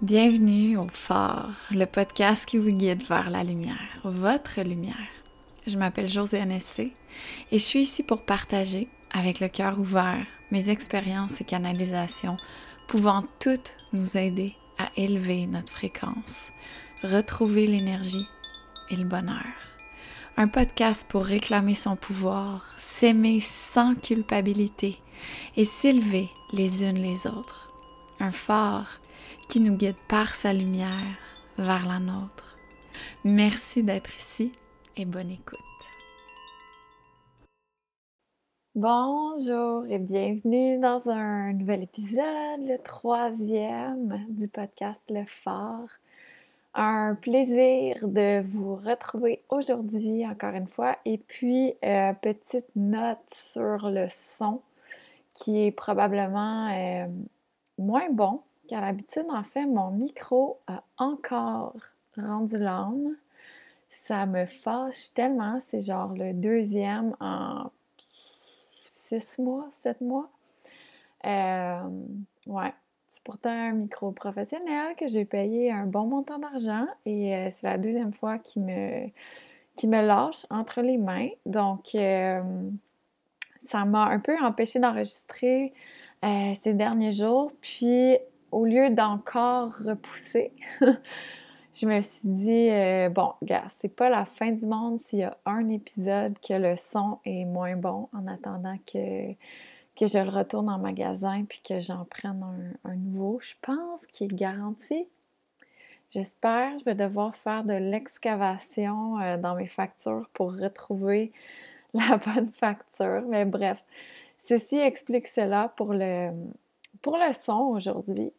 Bienvenue au Phare, le podcast qui vous guide vers la lumière, votre lumière. Je m'appelle Josiane Essé et je suis ici pour partager, avec le cœur ouvert, mes expériences et canalisations pouvant toutes nous aider à élever notre fréquence, retrouver l'énergie et le bonheur. Un podcast pour réclamer son pouvoir, s'aimer sans culpabilité et s'élever les unes les autres. Un phare qui nous guide par sa lumière vers la nôtre. Merci d'être ici et bonne écoute. Bonjour et bienvenue dans un nouvel épisode, le troisième du podcast Le Phare. Un plaisir de vous retrouver aujourd'hui encore une fois. Et puis, euh, petite note sur le son qui est probablement euh, moins bon qu'à l'habitude, en fait, mon micro a encore rendu l'âme. Ça me fâche tellement. C'est genre le deuxième en six mois, sept mois. Euh, ouais. C'est pourtant un micro professionnel que j'ai payé un bon montant d'argent et euh, c'est la deuxième fois qu'il me, me lâche entre les mains. Donc, euh, ça m'a un peu empêché d'enregistrer ces derniers jours. Puis, au lieu d'encore repousser, je me suis dit, euh, bon, gars, c'est pas la fin du monde s'il y a un épisode que le son est moins bon en attendant que, que je le retourne en magasin puis que j'en prenne un, nouveau. Je pense qu'il est garanti. J'espère. Je vais devoir faire de l'excavation euh, dans mes factures pour retrouver la bonne facture. Mais bref, ceci explique cela pour le, pour le son aujourd'hui.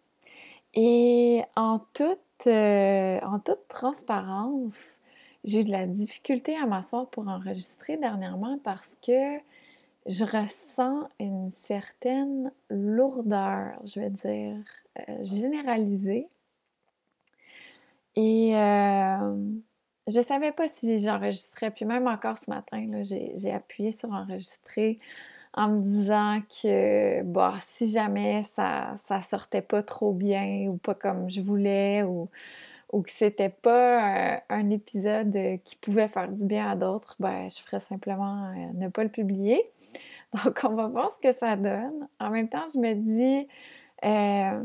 Et en toute, euh, en toute transparence, j'ai eu de la difficulté à m'asseoir pour enregistrer dernièrement parce que je ressens une certaine lourdeur, je vais dire, euh, généralisée. Et euh, je ne savais pas si j'enregistrais. Puis même encore ce matin, j'ai appuyé sur enregistrer en me disant que bah, si jamais ça sortait pas trop bien ou pas comme je voulais ou, que c'était pas euh, un épisode qui pouvait faire du bien à d'autres, ben, je ferais simplement euh, ne pas le publier. Donc, on va voir ce que ça donne. En même temps, je me dis, euh,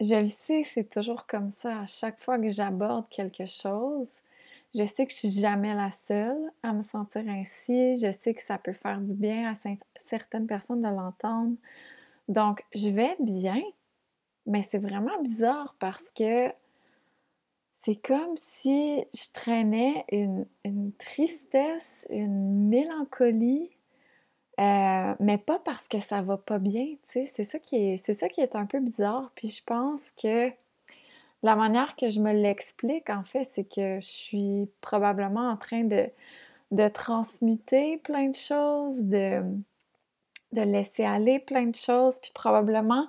je le sais, c'est toujours comme ça. À chaque fois que j'aborde quelque chose, je sais que je suis jamais la seule à me sentir ainsi. Je sais que ça peut faire du bien à certaines personnes de l'entendre. Donc, je vais bien, mais c'est vraiment bizarre parce que c'est comme si je traînais une, tristesse, une mélancolie, euh, mais pas parce que ça va pas bien, tu sais. C'est ça qui est, c'est ça qui est un peu bizarre. Puis je pense que la manière que je me l'explique, en fait, c'est que je suis probablement en train de, de transmuter plein de choses, de, de laisser aller plein de choses, puis probablement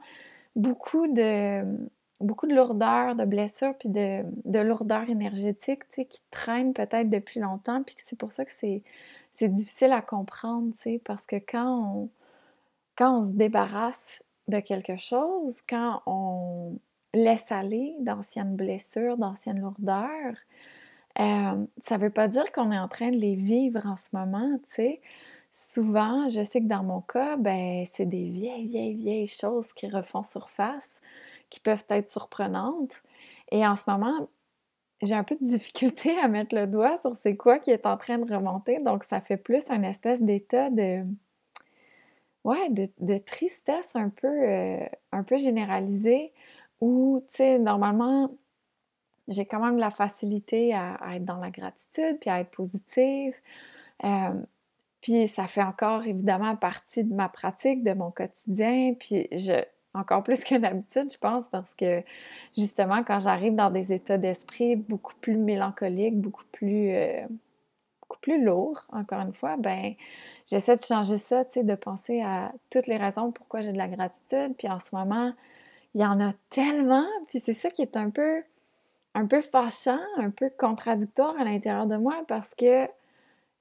beaucoup de, beaucoup de lourdeur, de blessures, puis de, de lourdeur énergétique, tu sais, qui traînent peut-être depuis longtemps, puis c'est pour ça que c'est, c'est difficile à comprendre, tu sais, parce que quand on, quand on se débarrasse de quelque chose, quand on, laisse aller d'anciennes blessures, d'anciennes lourdeurs. Euh, ça ne veut pas dire qu'on est en train de les vivre en ce moment, tu. Souvent, je sais que dans mon cas, ben, c'est des vieilles, vieilles, vieilles choses qui refont surface, qui peuvent être surprenantes. Et en ce moment, j'ai un peu de difficulté à mettre le doigt sur c'est quoi qui est en train de remonter. Donc, ça fait plus un espèce d'état de, ouais, de, tristesse un peu, euh, un peu généralisée où, tu sais, normalement, j'ai quand même la facilité à, être dans la gratitude, puis à être positive. Euh, puis ça fait encore évidemment partie de ma pratique, de mon quotidien. Puis je, encore plus que d'habitude, je pense, parce que justement, quand j'arrive dans des états d'esprit beaucoup plus mélancoliques, beaucoup plus, euh, beaucoup plus lourds, encore une fois, ben j'essaie de changer ça, tu sais, de penser à toutes les raisons pourquoi j'ai de la gratitude. Puis en ce moment, il y en a tellement, puis c'est ça qui est un peu, un peu fâchant, un peu contradictoire à l'intérieur de moi parce que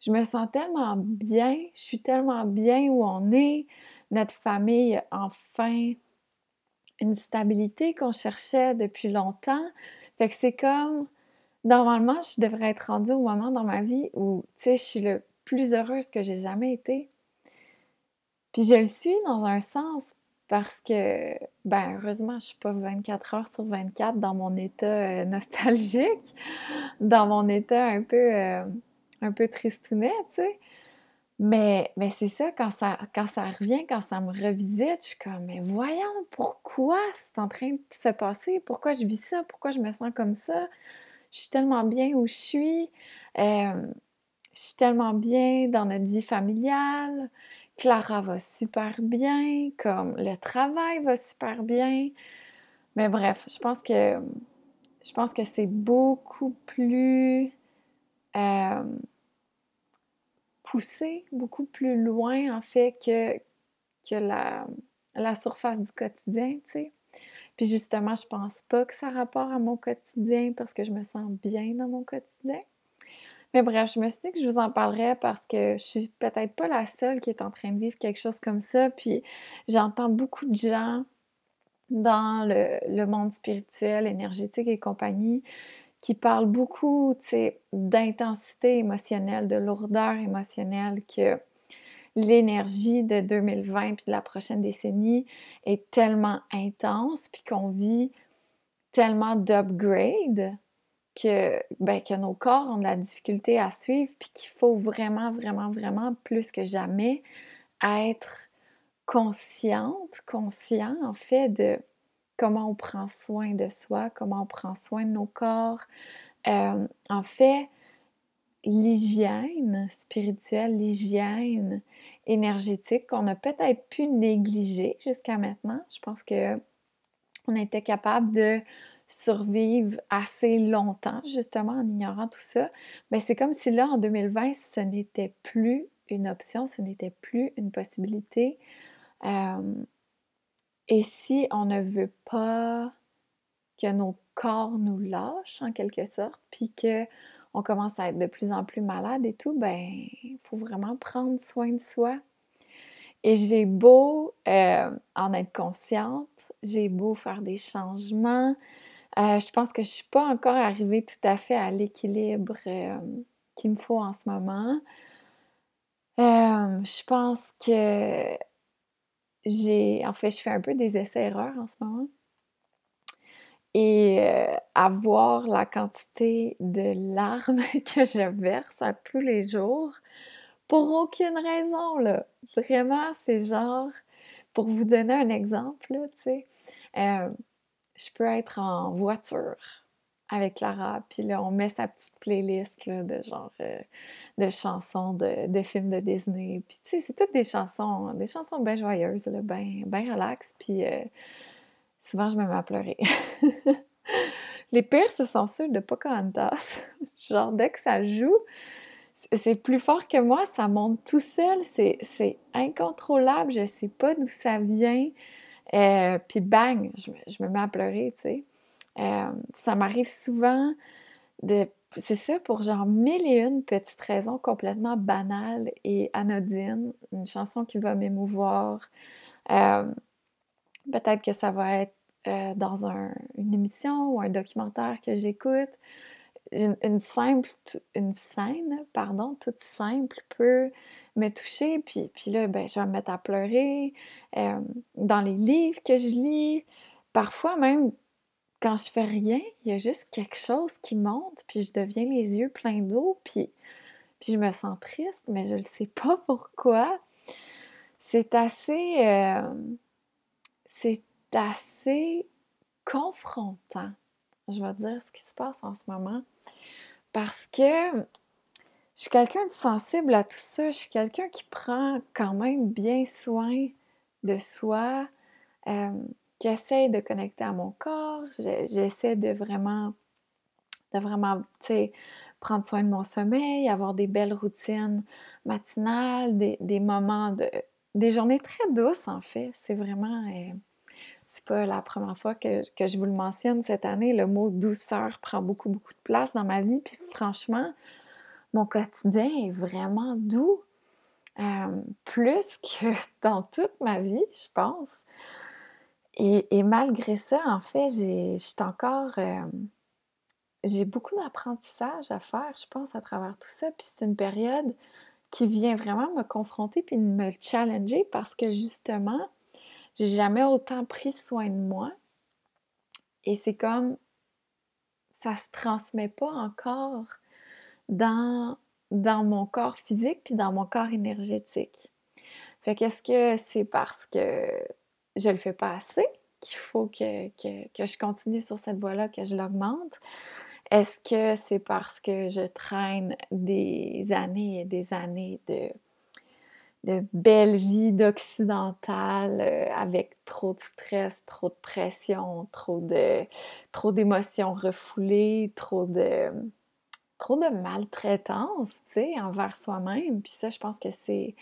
je me sens tellement bien, je suis tellement bien où on est, notre famille enfin une stabilité qu'on cherchait depuis longtemps. Fait que c'est comme, normalement, je devrais être rendue au moment dans ma vie où, tu sais, je suis le plus heureuse que j'ai jamais été. Puis je le suis dans un sens parce que, ben, heureusement, je suis pas 24 heures sur 24 dans mon état euh, nostalgique, dans mon état un peu, euh, un peu tristounet, tu sais. Mais, mais c'est ça quand, ça, quand ça revient, quand ça me revisite, je suis comme, mais voyons, pourquoi c'est en train de se passer? Pourquoi je vis ça? Pourquoi je me sens comme ça? Je suis tellement bien où je suis. Euh, je suis tellement bien dans notre vie familiale. Clara va super bien, comme le travail va super bien. Mais bref, je pense que je pense que c'est beaucoup plus euh, poussé, beaucoup plus loin en fait que, que la, la surface du quotidien, tu sais. Puis justement, je pense pas que ça a rapport à mon quotidien parce que je me sens bien dans mon quotidien. Mais bref, je me suis dit que je vous en parlerais parce que je suis peut-être pas la seule qui est en train de vivre quelque chose comme ça. Puis j'entends beaucoup de gens dans le, monde spirituel, énergétique et compagnie qui parlent beaucoup d'intensité émotionnelle, de lourdeur émotionnelle, que l'énergie de 2020 puis de la prochaine décennie est tellement intense, puis qu'on vit tellement d'upgrade que, ben, que nos corps ont de la difficulté à suivre, puis qu'il faut vraiment, vraiment, vraiment, plus que jamais, être consciente, conscient en fait de comment on prend soin de soi, comment on prend soin de nos corps. Euh, en fait, l'hygiène spirituelle, l'hygiène énergétique qu'on a peut-être pu négliger jusqu'à maintenant. Je pense que on était capable de survivre assez longtemps, justement, en ignorant tout ça, mais c'est comme si là, en 2020, ce n'était plus une option, ce n'était plus une possibilité. Euh, et si on ne veut pas que nos corps nous lâchent, en quelque sorte, puis que on commence à être de plus en plus malade et tout, ben, il faut vraiment prendre soin de soi. Et j'ai beau euh, en être consciente, j'ai beau faire des changements, euh, je pense que je suis pas encore arrivée tout à fait à l'équilibre euh, qu'il me faut en ce moment. Euh, je pense que j'ai... En fait, je fais un peu des essais-erreurs en ce moment. Et avoir la quantité de larmes que je verse à tous les jours, pour aucune raison, là. Vraiment, c'est genre... Pour vous donner un exemple, tu sais je peux être en voiture avec Clara, puis là, on met sa petite playlist de genre euh, de chansons de, films de Disney. Puis tu sais, c'est toutes des chansons, des chansons bien joyeuses, bien ben relax, puis euh, souvent je me mets à pleurer. Les pires, ce sont ceux de Pocahontas. genre, dès que ça joue, c'est plus fort que moi, ça monte tout seul, c'est incontrôlable, je sais pas d'où ça vient. Euh, puis bang, je me, mets à pleurer, tu sais. Euh, ça m'arrive souvent de. C'est ça pour genre mille et une petites raisons complètement banales et anodines. Une chanson qui va m'émouvoir. Euh, peut-être que ça va être dans une émission ou un documentaire que j'écoute. Une, simple, une scène, pardon, toute simple peut me toucher, puis, puis là, ben, je vais me mettre à pleurer. Dans les livres que je lis, parfois même quand je fais rien, il y a juste quelque chose qui monte, puis je deviens les yeux pleins d'eau, puis, puis je me sens triste, mais je ne sais pas pourquoi. C'est assez... C'est assez confrontant, je vais dire, ce qui se passe en ce moment. Parce que je suis quelqu'un de sensible à tout ça. Je suis quelqu'un qui prend quand même bien soin de soi, euh, qui essaie de connecter à mon corps. J'essaie de vraiment, de vraiment, prendre soin de mon sommeil, avoir des belles routines matinales, des, moments de, des journées très douces en fait. C'est vraiment, euh, c'est pas la première fois que, que, je vous le mentionne cette année. Le mot douceur prend beaucoup, beaucoup de place dans ma vie. Puis franchement, mon quotidien est vraiment doux. Euh, plus que dans toute ma vie, je pense. Et, malgré ça, en fait, j'ai encore. Euh, j'ai beaucoup d'apprentissage à faire, je pense, à travers tout ça. Puis c'est une période qui vient vraiment me confronter puis me challenger parce que justement, j'ai jamais autant pris soin de moi. Et c'est comme ça se transmet pas encore dans, mon corps physique puis dans mon corps énergétique. Fait qu'est-ce que c'est parce que je le fais pas assez qu'il faut que, je continue sur cette voie-là, que je l'augmente? Est-ce que c'est parce que je traîne des années et des années de, belle vie d'occidentale euh, avec trop de stress, trop de pression, trop d'émotions refoulées, trop de trop de maltraitance, tu sais, envers soi-même. Puis ça, je pense que c'est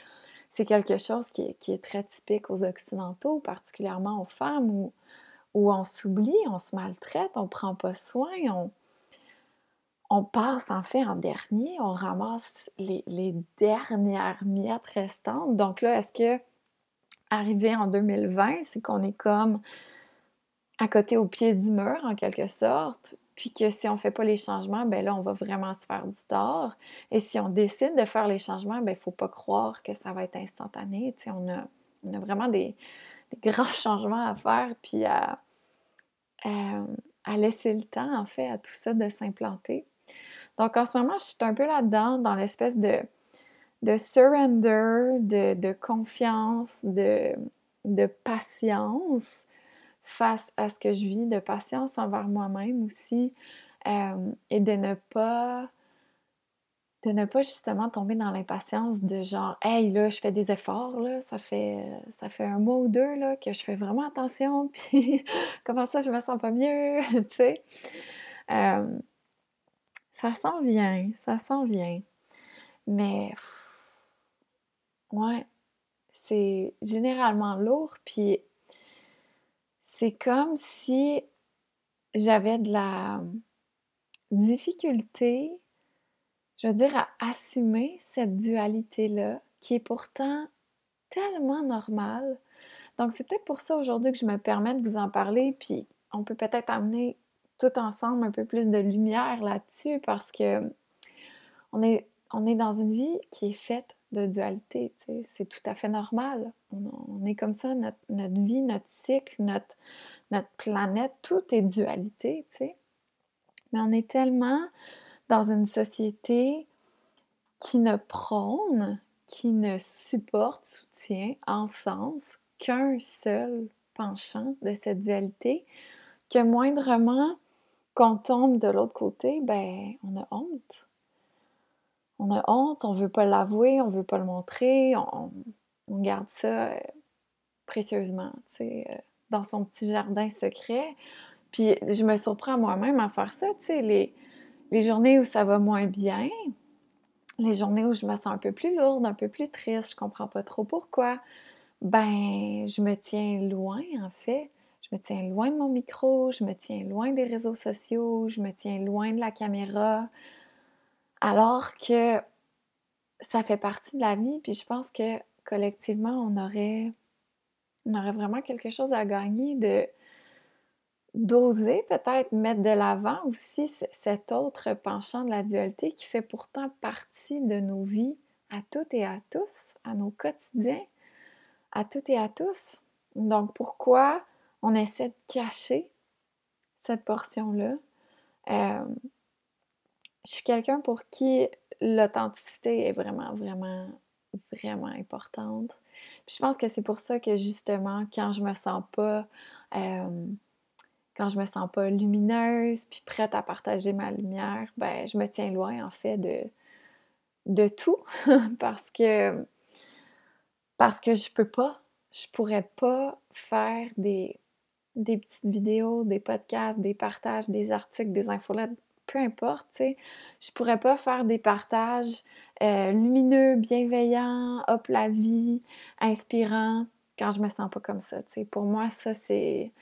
quelque chose qui est, très typique aux Occidentaux, particulièrement aux femmes, où, on s'oublie, on se maltraite, on prend pas soin, on, on passe en fait en dernier, on ramasse les, dernières miettes restantes. Donc là, est-ce que arrivé en 2020, c'est qu'on est comme à côté au pied du mur en quelque sorte, puis que si on ne fait pas les changements, ben là, on va vraiment se faire du tort. Et si on décide de faire les changements, ben il ne faut pas croire que ça va être instantané. Tu sais, on, a, on a vraiment des, grands changements à faire, puis à, laisser le temps, en fait, à tout ça de s'implanter. Donc en ce moment, je suis un peu là-dedans, dans l'espèce de, de surrender, de, confiance, de patience face à ce que je vis, de patience envers moi-même aussi, euh, et de ne pas de ne pas justement tomber dans l'impatience de genre hey là je fais des efforts là ça fait ça fait un mois ou deux là que je fais vraiment attention puis comment ça je me sens pas mieux? Tu sais euh, ça s'en vient, ça s'en vient. Mais, ouais, c'est généralement lourd, puis c'est comme si j'avais de la difficulté, je veux dire, à assumer cette dualité-là, qui est pourtant tellement normale. Donc, c'est peut-être pour ça aujourd'hui que je me permets de vous en parler, puis on peut peut-être amener tout ensemble un peu plus de lumière là-dessus parce que on est, on est dans une vie qui est faite de dualité. C'est tout à fait normal. On, est comme ça, notre, vie, notre cycle, notre, planète, tout est dualité. Mais on est tellement dans une société qui ne prône, qui ne supporte, soutient en sens qu'un seul penchant de cette dualité, que moindrement quand on tombe de l'autre côté, ben, on a honte. On a honte, on veut pas l'avouer, on veut pas le montrer, on, garde ça euh, précieusement, euh, dans son petit jardin secret. Puis je me surprends moi-même à faire ça, tu sais, les, les journées où ça va moins bien, les journées où je me sens un peu plus lourde, un peu plus triste, je comprends pas trop pourquoi, ben, je me tiens loin, en fait je me tiens loin de mon micro, je me tiens loin des réseaux sociaux, je me tiens loin de la caméra, alors que ça fait partie de la vie, puis je pense que collectivement, on aurait, vraiment quelque chose à gagner de d'oser peut-être mettre de l'avant aussi cet autre penchant de la dualité qui fait pourtant partie de nos vies à toutes et à tous, à nos quotidiens, à toutes et à tous. Donc pourquoi on essaie de cacher cette portion-là? Euh, je suis quelqu'un pour qui l'authenticité est vraiment, vraiment, vraiment importante. je pense que c'est pour ça que justement, quand je me sens pas, quand je me sens pas lumineuse, puis prête à partager ma lumière, ben je me tiens loin en fait de, de tout parce que parce que je peux pas, je pourrais pas faire des des petites vidéos, des podcasts, des partages, des articles, des infolettes, peu importe, tu sais. Je pourrais pas faire des partages euh, lumineux, bienveillants, hop la vie, inspirants, quand je me sens pas comme ça, tu sais. Pour moi, ça, c'est...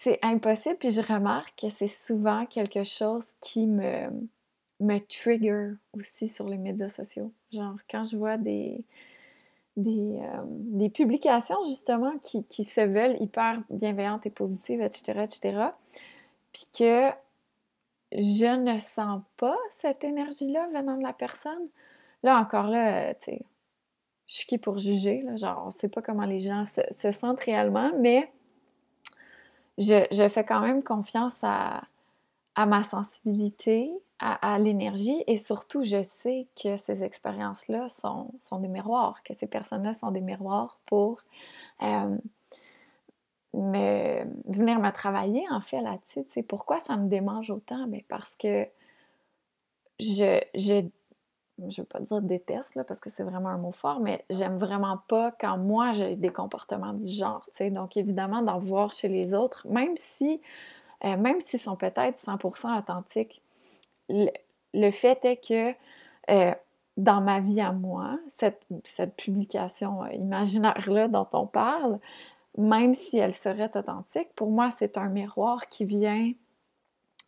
C'est impossible, puis je remarque que c'est souvent quelque chose qui me, me trigger aussi sur les médias sociaux. Genre, quand je vois des, des, des publications justement qui, qui, se veulent hyper bienveillantes et positives, etc., etc., puis que je ne sens pas cette énergie-là venant de la personne, là encore là, tu sais, je suis qui pour juger, là, genre on sait pas comment les gens se, sentent réellement, mais je, fais quand même confiance à, ma sensibilité, à, l'énergie, et surtout je sais que ces expériences-là sont, sont, des miroirs, que ces personnes-là sont des miroirs pour euh, me, venir me travailler en fait là-dessus. Tu sais, pourquoi ça me démange autant? Ben, parce que je, je, je veux pas dire déteste, là, parce que c'est vraiment un mot fort, mais j'aime vraiment pas quand moi j'ai des comportements du genre. Donc évidemment, d'en voir chez les autres, même si, euh, même s'ils sont peut-être 100% authentiques, le, fait est que euh, dans ma vie à moi, cette, cette publication euh, imaginaire-là dont on parle, même si elle serait authentique, pour moi, c'est un miroir qui vient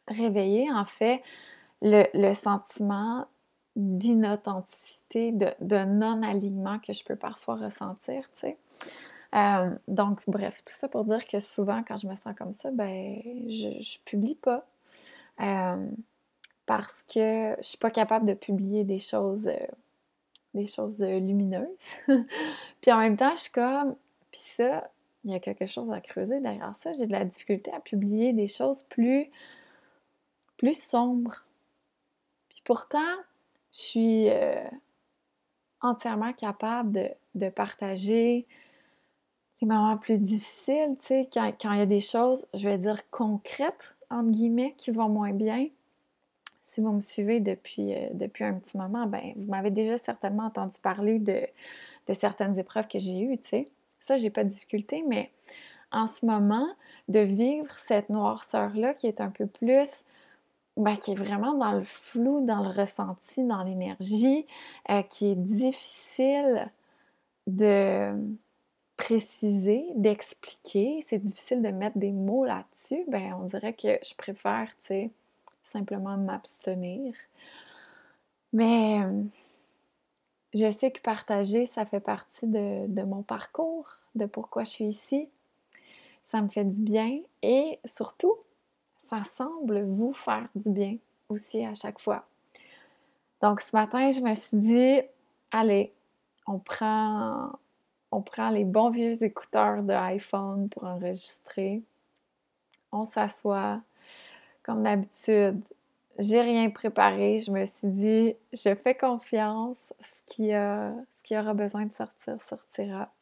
réveiller, en fait, le, sentiment d'inauthenticité, de, non-alignement que je peux parfois ressentir, tu sais. Euh, donc, bref, tout ça pour dire que souvent, quand je me sens comme ça, ben, je, je publie pas. Euh, parce que je suis pas capable de publier des choses, euh, des choses lumineuses. puis en même temps, je suis comme, puis ça, il y a quelque chose à creuser derrière ça. J'ai de la difficulté à publier des choses plus, plus sombres. Puis pourtant, je suis euh, entièrement capable de, partager les moments plus difficiles, tu sais, quand, il y a des choses, je vais dire concrètes, entre guillemets, qui vont moins bien. Si vous me suivez depuis, euh, depuis un petit moment, ben, vous m'avez déjà certainement entendu parler de, de certaines épreuves que j'ai eues, tu sais. Ça, j'ai pas de difficulté, mais en ce moment, de vivre cette noirceur-là qui est un peu plus, ben, qui est vraiment dans le flou, dans le ressenti, dans l'énergie, euh, qui est difficile de préciser, d'expliquer, c'est difficile de mettre des mots là-dessus, ben on dirait que je préfère, tu sais, simplement m'abstenir. Mais je sais que partager, ça fait partie de, mon parcours, de pourquoi je suis ici. Ça me fait du bien et surtout, ça semble vous faire du bien aussi à chaque fois. Donc ce matin, je me suis dit, allez, on prend, on prend les bons vieux écouteurs de iPhone pour enregistrer. On s'assoit comme d'habitude j'ai rien préparé. Je me suis dit, je fais confiance. Ce qui, a, ce qui aura besoin de sortir, sortira.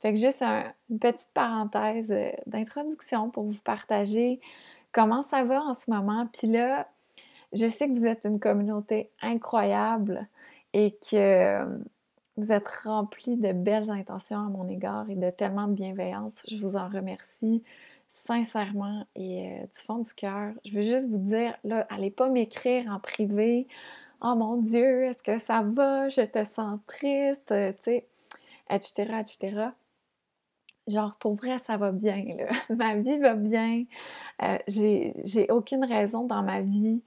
Fait que juste une petite parenthèse euh, d'introduction pour vous partager comment ça va en ce moment. Puis là, je sais que vous êtes une communauté incroyable et que euh, vous êtes remplis de belles intentions à mon égard et de tellement de bienveillance. Je vous en remercie sincèrement et euh, du fond du cœur, je veux juste vous dire, là, allez pas m'écrire en privé. Oh mon Dieu, est-ce que ça va? Je te sens triste, euh, tu sais, etc., etc. Genre, pour vrai, ça va bien, ma vie va bien. Euh, j'ai aucune raison dans ma vie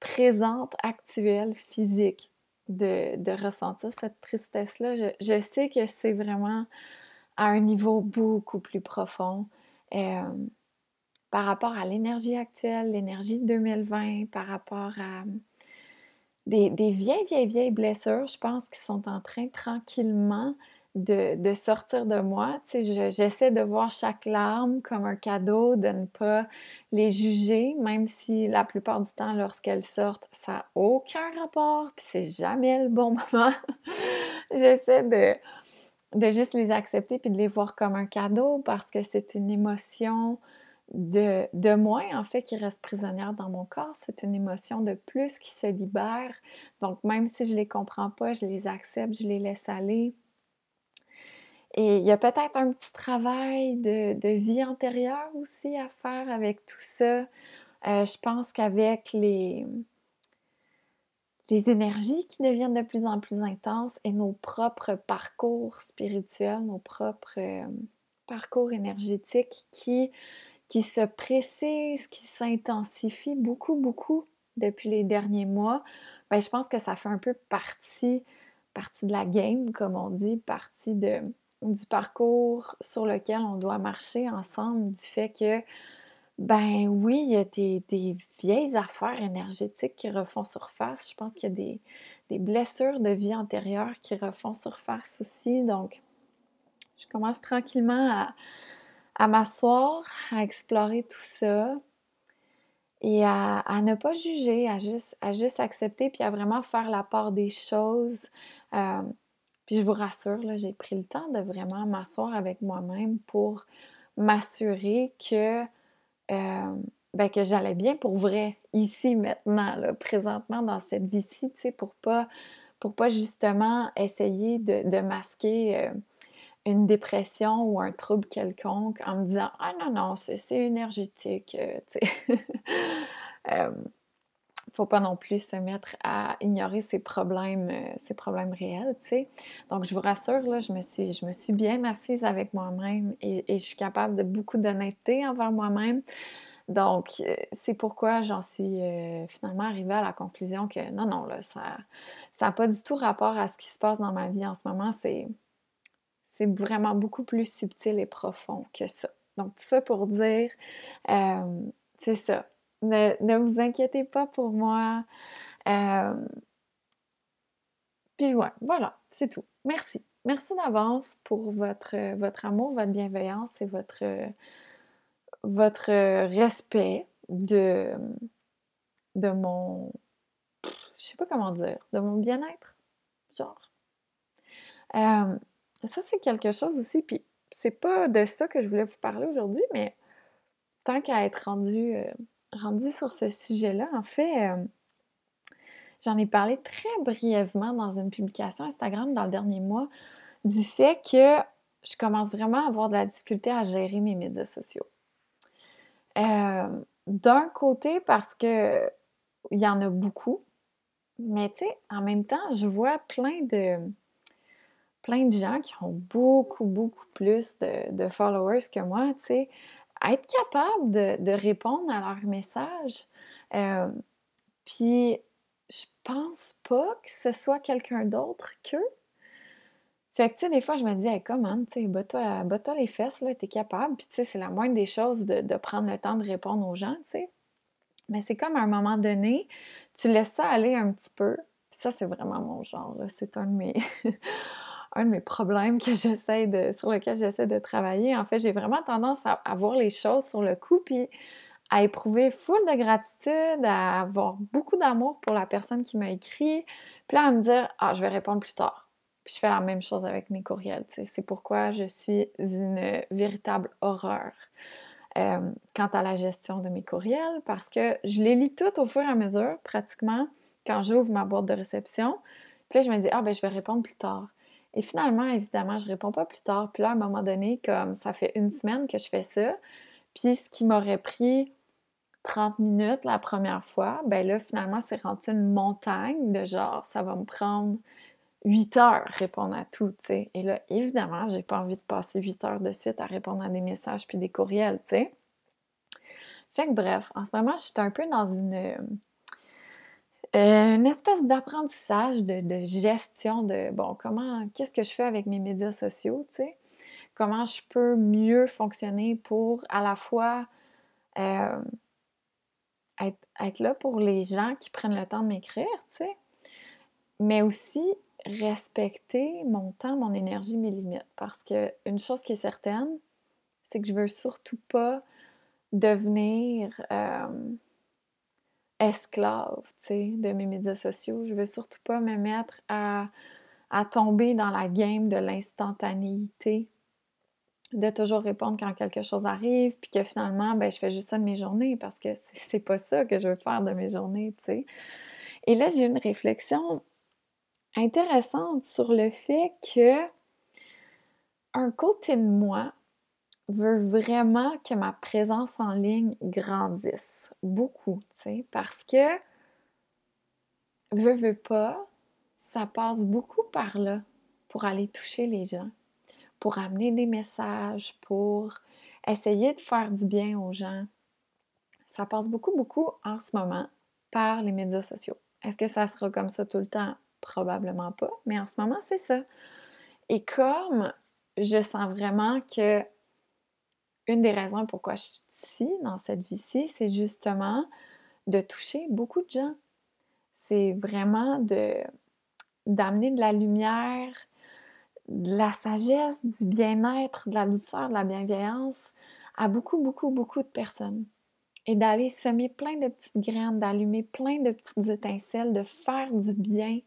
présente, actuelle, physique, de, ressentir cette tristesse-là. Je sais que c'est vraiment à un niveau beaucoup plus profond. Par rapport à l'énergie actuelle, l'énergie 2020, par rapport à des, vieilles, vieilles, vieilles blessures, je pense, qui sont en train tranquillement de, sortir de moi. Tu j'essaie de voir chaque larme comme un cadeau, de ne pas les juger, même si la plupart du temps, lorsqu'elles sortent, ça n'a aucun rapport, puis c'est jamais le bon moment. j'essaie de, de juste les accepter puis de les voir comme un cadeau parce que c'est une émotion de, de moins, en fait, qui reste prisonnière dans mon corps. C'est une émotion de plus qui se libère. Donc, même si je les comprends pas, je les accepte, je les laisse aller. Et il y a peut-être un petit travail de, de, vie antérieure aussi à faire avec tout ça. Euh, je pense qu'avec les, les énergies qui deviennent de plus en plus intenses et nos propres parcours spirituels, nos propres euh, parcours énergétiques qui, qui se précisent, qui s'intensifient beaucoup, beaucoup depuis les derniers mois, ben, je pense que ça fait un peu partie partie de la game, comme on dit, partie de, du parcours sur lequel on doit marcher ensemble, du fait que, ben oui, il y a des, vieilles affaires énergétiques qui refont surface. Je pense qu'il y a des, blessures de vie antérieure qui refont surface aussi. Donc, je commence tranquillement à, m'asseoir, à explorer tout ça et à, ne pas juger, à juste, accepter, puis à vraiment faire la part des choses. Euh, puis je vous rassure, j'ai pris le temps de vraiment m'asseoir avec moi-même pour m'assurer que, ben, que j'allais bien pour vrai, ici, maintenant, là, présentement, dans cette vie-ci, tu sais, pour pas, pour pas justement essayer de, masquer... Euh, une dépression ou un trouble quelconque en me disant Ah non, non, c'est énergétique. Euh, faut pas non plus se mettre à ignorer ses problèmes, euh, problèmes réels, tu sais. Donc, je vous rassure, là, je me suis, je me suis bien assise avec moi-même et, je suis capable de beaucoup d'honnêteté envers moi-même. Donc, c'est pourquoi j'en suis finalement arrivée à la conclusion que non, non, là, ça n'a pas du tout rapport à ce qui se passe dans ma vie en ce moment. C'est vraiment beaucoup plus subtil et profond que ça. Donc, tout ça pour dire, euh, c'est ça. Ne, vous inquiétez pas pour moi. Euh, puis ouais, voilà, c'est tout. Merci. Merci d'avance pour votre, votre amour, votre bienveillance et votre, votre respect de, de mon. Je sais pas comment dire, de mon bien-être, genre. Euh, ça, c'est quelque chose aussi, puis c'est pas de ça que je voulais vous parler aujourd'hui, mais tant qu'à être rendu, euh, rendu sur ce sujet-là, en fait, euh, j'en ai parlé très brièvement dans une publication Instagram dans le dernier mois du fait que je commence vraiment à avoir de la difficulté à gérer mes médias sociaux. Euh, d'un côté, parce que il y en a beaucoup, mais tu sais, en même temps, je vois plein de plein de gens qui ont beaucoup, beaucoup plus de, followers que moi, tu sais, être capable de, répondre à leurs messages. Euh, puis, je pense pas que ce soit quelqu'un d'autre qu'eux. Fait que, tu sais, des fois, je me dis, hey, comment, tu sais, bats-toi les fesses, là, t'es capable. Puis, tu sais, c'est la moindre des choses de, prendre le temps de répondre aux gens, tu sais. Mais c'est comme à un moment donné, tu laisses ça aller un petit peu. Puis ça, c'est vraiment mon genre, là. C'est un de mes... un de mes problèmes que j'essaie de, sur lequel j'essaie de travailler. En fait, j'ai vraiment tendance à, voir les choses sur le coup, puis à éprouver full de gratitude, à avoir beaucoup d'amour pour la personne qui m'a écrit, puis à me dire ah je vais répondre plus tard. Puis je fais la même chose avec mes courriels. C'est pourquoi je suis une véritable horreur euh, quant à la gestion de mes courriels, parce que je les lis toutes au fur et à mesure, pratiquement, quand j'ouvre ma boîte de réception. Puis là, je me dis, ah ben je vais répondre plus tard. Et finalement, évidemment, je réponds pas plus tard. Puis là, à un moment donné, comme ça fait une semaine que je fais ça, puis ce qui m'aurait pris 30 minutes la première fois, ben là, finalement, c'est rendu une montagne de genre, ça va me prendre 8 heures répondre à tout, tu sais. Et là, évidemment, j'ai pas envie de passer 8 heures de suite à répondre à des messages puis des courriels, tu sais. Fait que bref, en ce moment, je suis un peu dans une euh, une espèce d'apprentissage, de, gestion de, bon, comment, qu'est-ce que je fais avec mes médias sociaux, tu sais? Comment je peux mieux fonctionner pour à la fois euh, être, là pour les gens qui prennent le temps de m'écrire, tu sais, mais aussi respecter mon temps, mon énergie, mes limites. Parce que une chose qui est certaine, c'est que je veux surtout pas devenir... Euh, esclave, de mes médias sociaux. Je veux surtout pas me mettre à, tomber dans la game de l'instantanéité, de toujours répondre quand quelque chose arrive, puis que finalement, ben, je fais juste ça de mes journées parce que c'est pas ça que je veux faire de mes journées, sais. Et là, j'ai une réflexion intéressante sur le fait que un côté de moi veux vraiment que ma présence en ligne grandisse beaucoup, tu sais, parce que veux, veux pas, ça passe beaucoup par là pour aller toucher les gens, pour amener des messages, pour essayer de faire du bien aux gens. Ça passe beaucoup, beaucoup en ce moment par les médias sociaux. Est-ce que ça sera comme ça tout le temps? Probablement pas, mais en ce moment, c'est ça. Et comme je sens vraiment que une des raisons pourquoi je suis ici, dans cette vie-ci, c'est justement de toucher beaucoup de gens. C'est vraiment de d'amener de la lumière, de la sagesse, du bien-être, de la douceur, de la bienveillance à beaucoup, beaucoup, beaucoup de personnes. Et d'aller semer plein de petites graines, d'allumer plein de petites étincelles, de faire du bien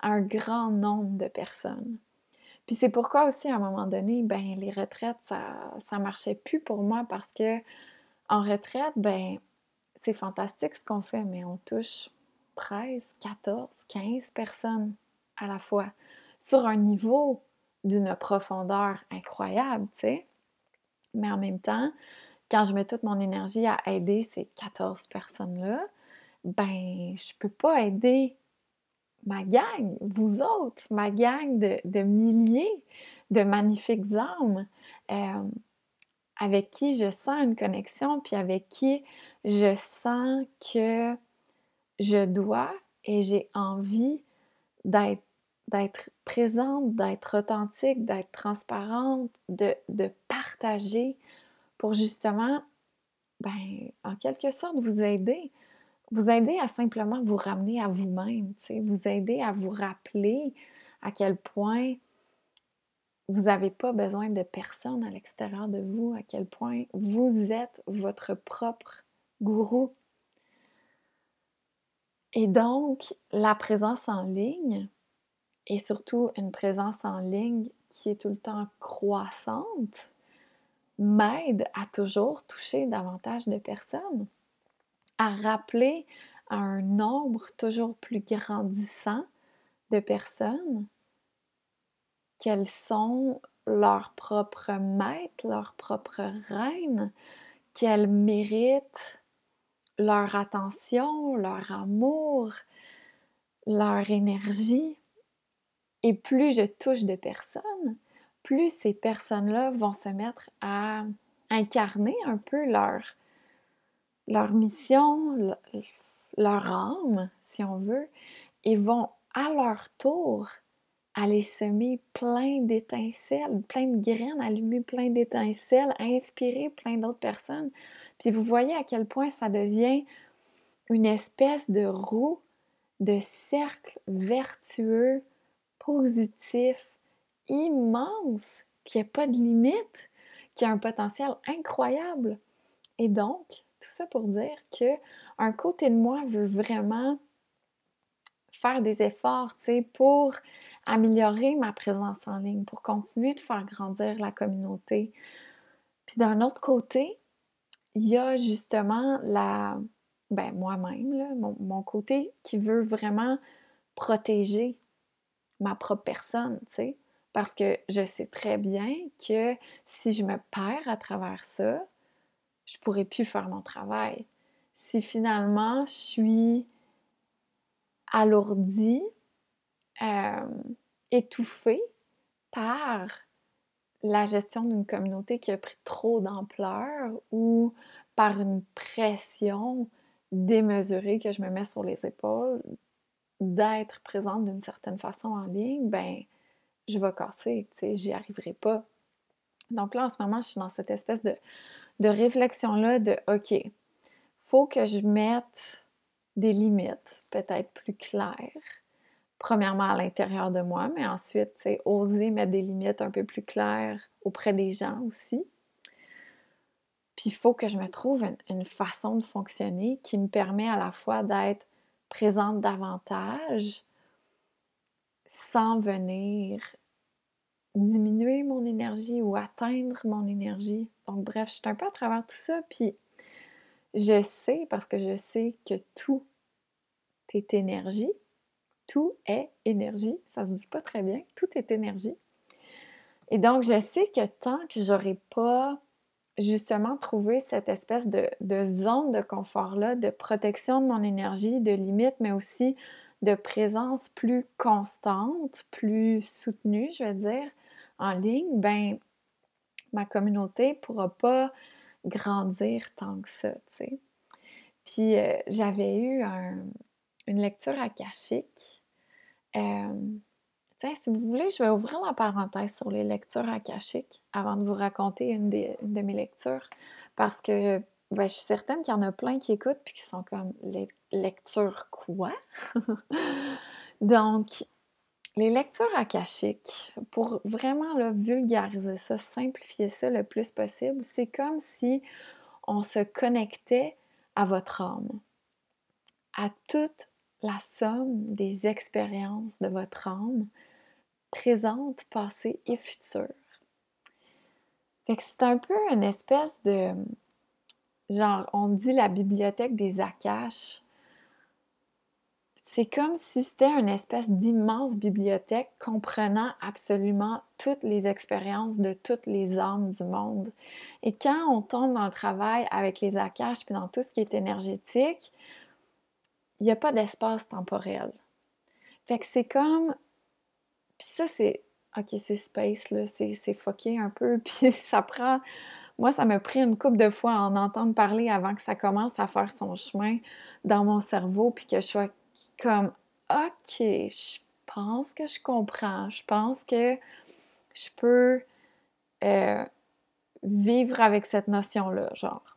à un grand nombre de personnes. Puis c'est pourquoi aussi, à un moment donné, ben les retraites, ça, ça marchait plus pour moi parce que en retraite, ben c'est fantastique ce qu'on fait, mais on touche 13, 14, 15 personnes à la fois sur un niveau d'une profondeur incroyable, tu sais. Mais en même temps, quand je mets toute mon énergie à aider ces 14 personnes-là, ben, je peux pas aider ma gang, vous autres, ma gang de, milliers de magnifiques âmes euh, avec qui je sens une connexion, puis avec qui je sens que je dois et j'ai envie d'être d'être présente, d'être authentique, d'être transparente, de, de, partager pour justement, ben, en quelque sorte, vous aider vous aider à simplement vous ramener à vous-même, vous aider à vous rappeler à quel point vous n'avez pas besoin de personne à l'extérieur de vous, à quel point vous êtes votre propre gourou. Et donc, la présence en ligne, et surtout une présence en ligne qui est tout le temps croissante, m'aide à toujours toucher davantage de personnes à rappeler à un nombre toujours plus grandissant de personnes qu'elles sont leurs propres maîtres, leurs propres reines, qu'elles méritent leur attention, leur amour, leur énergie. Et plus je touche de personnes, plus ces personnes-là vont se mettre à incarner un peu leur, leur mission, leur âme, si on veut, et vont à leur tour aller semer plein d'étincelles, plein de graines, allumer plein d'étincelles, inspirer plein d'autres personnes. Puis vous voyez à quel point ça devient une espèce de roue, de cercle vertueux, positif, immense, qui n'a pas de limite, qui a un potentiel incroyable. Et donc, tout ça pour dire que un côté de moi veut vraiment faire des efforts, pour améliorer ma présence en ligne, pour continuer de faire grandir la communauté. Puis d'un autre côté, il y a justement la, ben moi-même, mon, côté qui veut vraiment protéger ma propre personne, parce que je sais très bien que si je me perds à travers ça, je pourrais plus faire mon travail. Si finalement je suis alourdie, euh, étouffée par la gestion d'une communauté qui a pris trop d'ampleur ou par une pression démesurée que je me mets sur les épaules d'être présente d'une certaine façon en ligne, ben je vais casser, tu sais, j'y arriverai pas. Donc là, en ce moment, je suis dans cette espèce de, de réflexion-là de OK, faut que je mette des limites peut-être plus claires. Premièrement à l'intérieur de moi, mais ensuite, c'est oser mettre des limites un peu plus claires auprès des gens aussi. Puis il faut que je me trouve une, façon de fonctionner qui me permet à la fois d'être présente davantage sans venir diminuer mon énergie ou atteindre mon énergie. Donc bref, je suis un peu à travers tout ça, puis je sais, parce que je sais que tout est énergie, tout est énergie, ça se dit pas très bien, tout est énergie. Et donc, je sais que tant que j'aurai pas justement trouvé cette espèce de, zone de confort-là, de protection de mon énergie, de limite, mais aussi de présence plus constante, plus soutenue, je veux dire, en ligne, ben ma communauté pourra pas grandir tant que ça, tu sais. Puis euh, j'avais eu une lecture akashique tiens, si vous voulez, je vais ouvrir la parenthèse sur les lectures akashiques avant de vous raconter une, de mes lectures. Parce que ben, je suis certaine qu'il y en a plein qui écoutent puis qui sont comme les lectures quoi? Donc, les lectures akashiques, pour vraiment vulgariser ça, simplifier ça le plus possible, c'est comme si on se connectait à votre âme, à toute la somme des expériences de votre âme, présente, passée et future. Fait que c'est un peu une espèce de genre, on dit la bibliothèque des Akash. C'est comme si c'était une espèce d'immense bibliothèque comprenant absolument toutes les expériences de toutes les âmes du monde. Et quand on tombe dans le travail avec les Akash puis dans tout ce qui est énergétique, il n'y a pas d'espace temporel. Fait que c'est comme. Puis ça, c'est. Ok, c'est space, là, c'est fucké un peu, puis ça prend moi, ça m'a pris une couple de fois à en entendre parler avant que ça commence à faire son chemin dans mon cerveau, puis que je sois comme OK, je pense que je comprends, je pense que je peux euh, vivre avec cette notion-là, genre.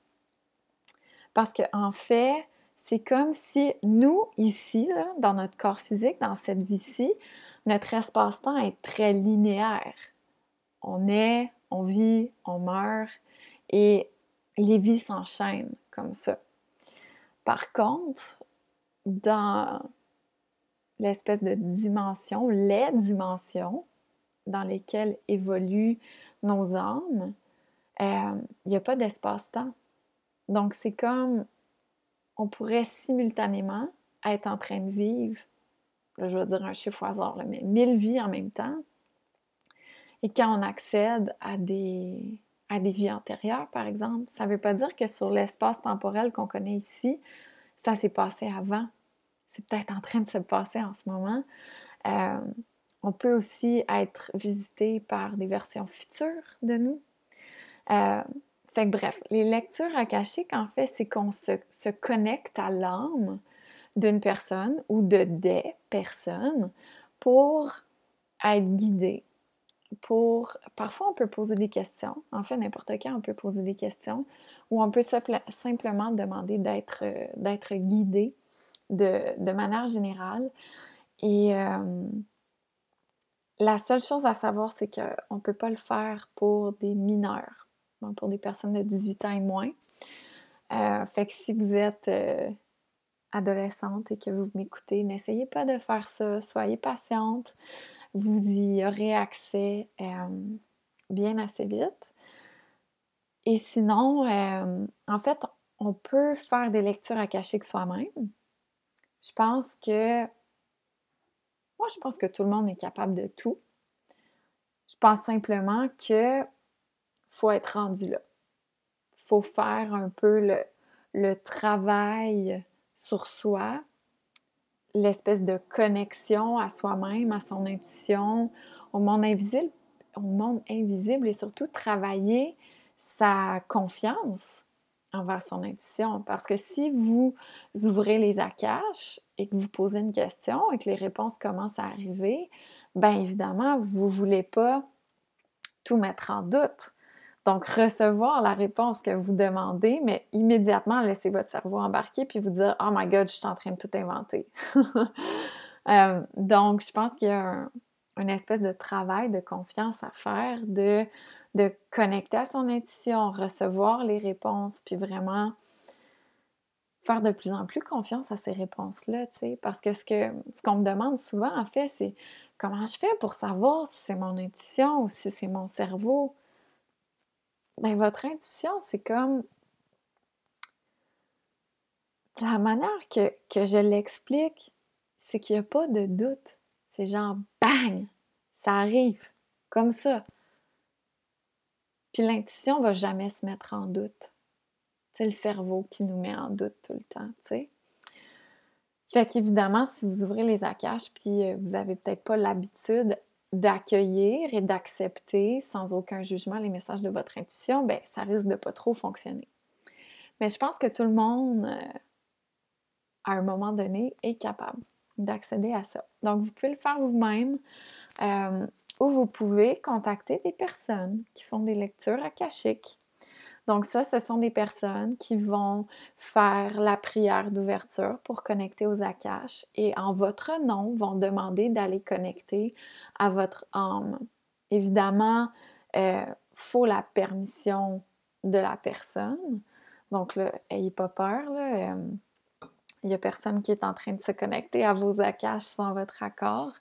Parce qu'en en fait, c'est comme si nous, ici, dans notre corps physique, dans cette vie-ci, notre espace-temps est très linéaire. On est, on vit, on meurt, et les vies s'enchaînent comme ça. Par contre, dans l'espèce de dimension, les dimensions dans lesquelles évoluent nos âmes, euh, il n'y a pas d'espace-temps. Donc, c'est comme on pourrait simultanément être en train de vivre, je vais dire un chiffre au hasard, mais mille vies en même temps. Et quand on accède à des à des vies antérieures, par exemple. Ça ne veut pas dire que sur l'espace temporel qu'on connaît ici, ça s'est passé avant. C'est peut-être en train de se passer en ce moment. Euh, on peut aussi être visité par des versions futures de nous. Euh, fait que bref, les lectures akashiques, en fait, c'est qu'on se, connecte à l'âme d'une personne ou de des personnes pour être guidé pour... Parfois, on peut poser des questions. En fait, n'importe quand, on peut poser des questions ou on peut simplement demander d'être guidé de, manière générale. Et euh, la seule chose à savoir, c'est qu'on ne peut pas le faire pour des mineurs, pour des personnes de 18 ans et moins. Euh, fait que si vous êtes adolescente et que vous m'écoutez, n'essayez pas de faire ça. Soyez patiente vous y aurez accès euh, bien assez vite. Et sinon, euh, en fait, on peut faire des lectures akashiques soi-même. Je pense que moi, je pense que tout le monde est capable de tout. Je pense simplement que faut être rendu là. faut faire un peu le, le travail sur soi l'espèce de connexion à soi-même, à son intuition, au monde invisible, au monde invisible et surtout travailler sa confiance envers son intuition. Parce que si vous ouvrez les akash et que vous posez une question et que les réponses commencent à arriver, bien évidemment, vous ne voulez pas tout mettre en doute. Donc, recevoir la réponse que vous demandez, mais immédiatement laisser votre cerveau embarquer puis vous dire Oh my God, je suis en train de tout inventer. Euh, donc, je pense qu'il y a un, espèce de travail de confiance à faire, de, de connecter à son intuition, recevoir les réponses, puis vraiment faire de plus en plus confiance à ces réponses-là, tu parce que ce que ce qu'on me demande souvent, en fait, c'est comment je fais pour savoir si c'est mon intuition ou si c'est mon cerveau? Ben, votre intuition, c'est comme la manière que, je l'explique, c'est qu'il n'y a pas de doute. C'est genre bang, ça arrive comme ça. Puis l'intuition va jamais se mettre en doute. C'est le cerveau qui nous met en doute tout le temps, tu sais. Fait qu'évidemment, si vous ouvrez les akash puis euh, vous n'avez peut-être pas l'habitude d'accueillir et d'accepter sans aucun jugement les messages de votre intuition, ben ça risque de pas trop fonctionner. Mais je pense que tout le monde, euh, à un moment donné, est capable d'accéder à ça. Donc, vous pouvez le faire vous-même euh, ou vous pouvez contacter des personnes qui font des lectures akashiques. Donc ça, ce sont des personnes qui vont faire la prière d'ouverture pour connecter aux Akashes et en votre nom vont demander d'aller connecter à votre âme. Évidemment, il euh, faut la permission de la personne. Donc là, ayez pas peur. Euh, il n'y a personne qui est en train de se connecter à vos Akashes sans votre accord.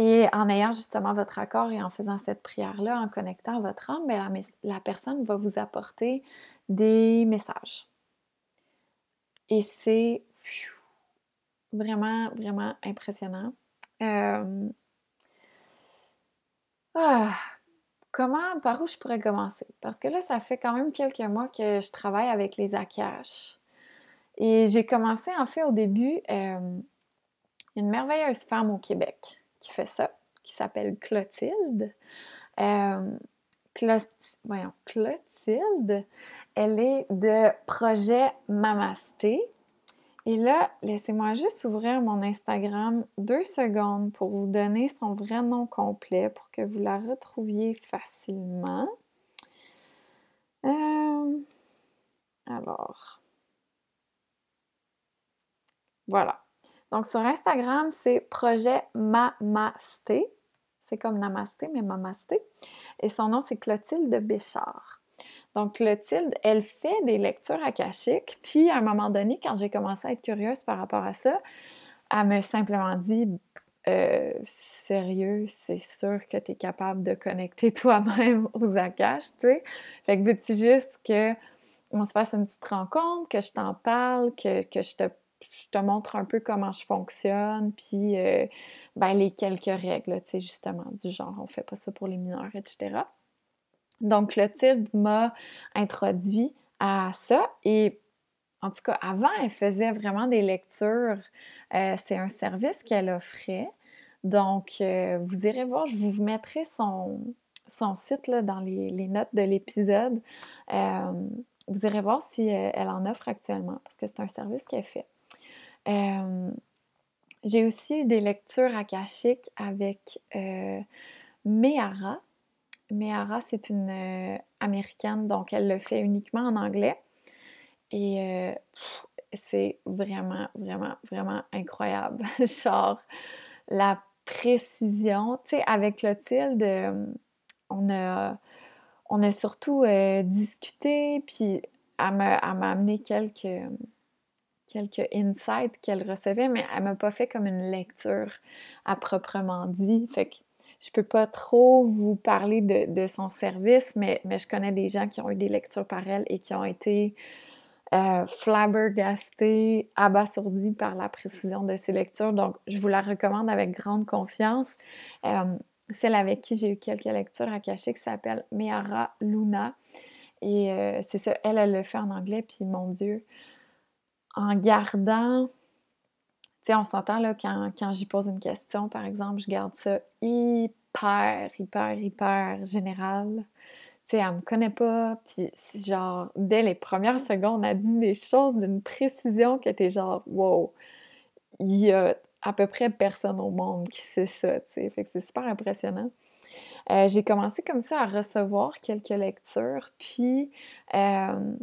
Et en ayant justement votre accord et en faisant cette prière-là, en connectant votre âme, bien, la, personne va vous apporter des messages. Et c'est vraiment, vraiment impressionnant. Ah, comment, par où je pourrais commencer? Parce que là, ça fait quand même quelques mois que je travaille avec les Akash. Et j'ai commencé, en fait, au début, une merveilleuse femme au Québec qui fait ça, qui s'appelle Clotilde. Euh, voyons, Clotilde, elle est de projet Mamasté. Et là, laissez-moi juste ouvrir mon Instagram deux secondes pour vous donner son vrai nom complet pour que vous la retrouviez facilement. Euh, alors, voilà. Donc, sur Instagram, c'est projet Mamasté. C'est comme Namasté, mais Mamasté. Et son nom, c'est Clotilde Béchard. Donc, Clotilde, elle fait des lectures akashiques. Puis, à un moment donné, quand j'ai commencé à être curieuse par rapport à ça, elle m'a simplement dit euh, Sérieux, c'est sûr que tu es capable de connecter toi-même aux akashes, tu sais. Fait que veux-tu juste que on se fasse une petite rencontre, que je t'en parle, que, que je te je te montre un peu comment je fonctionne, puis euh, ben, les quelques règles, tu sais, justement, du genre, on fait pas ça pour les mineurs, etc. Donc, Clotilde m'a introduit à ça et en tout cas, avant, elle faisait vraiment des lectures. Euh, c'est un service qu'elle offrait. Donc, euh, vous irez voir, je vous mettrai son, son site là, dans les, les notes de l'épisode. vous irez voir si elle en offre actuellement parce que c'est un service qu'elle fait. Euh, j'ai aussi eu des lectures akashiques avec euh, Mehara. Mehara, c'est une euh, américaine, donc elle le fait uniquement en anglais. Et c'est vraiment, vraiment, vraiment incroyable. Genre, la précision. Tu sais, avec Clotilde, on a, on a surtout discuté, puis elle m'a amené quelques quelques insights qu'elle recevait, mais elle m'a pas fait comme une lecture à proprement dit. Fait que je peux pas trop vous parler de, son service, mais, mais, je connais des gens qui ont eu des lectures par elle et qui ont été euh, flabbergastés, abasourdis par la précision de ces lectures. Donc, je vous la recommande avec grande confiance. Euh, celle avec qui j'ai eu quelques lectures à cacher qui s'appelle Meara Luna. Et euh, c'est ça, elle, elle le fait en anglais, puis mon Dieu, en gardant, tu sais, on s'entend là quand, quand j'y pose une question, par exemple, je garde ça hyper, hyper, hyper général. Tu sais, elle me connaît pas, puis genre, dès les premières secondes, elle dit des choses d'une précision que t'es genre, wow, il y a à peu près personne au monde qui sait ça, tu sais, fait que c'est super impressionnant. Euh, j'ai commencé comme ça à recevoir quelques lectures, puis euh,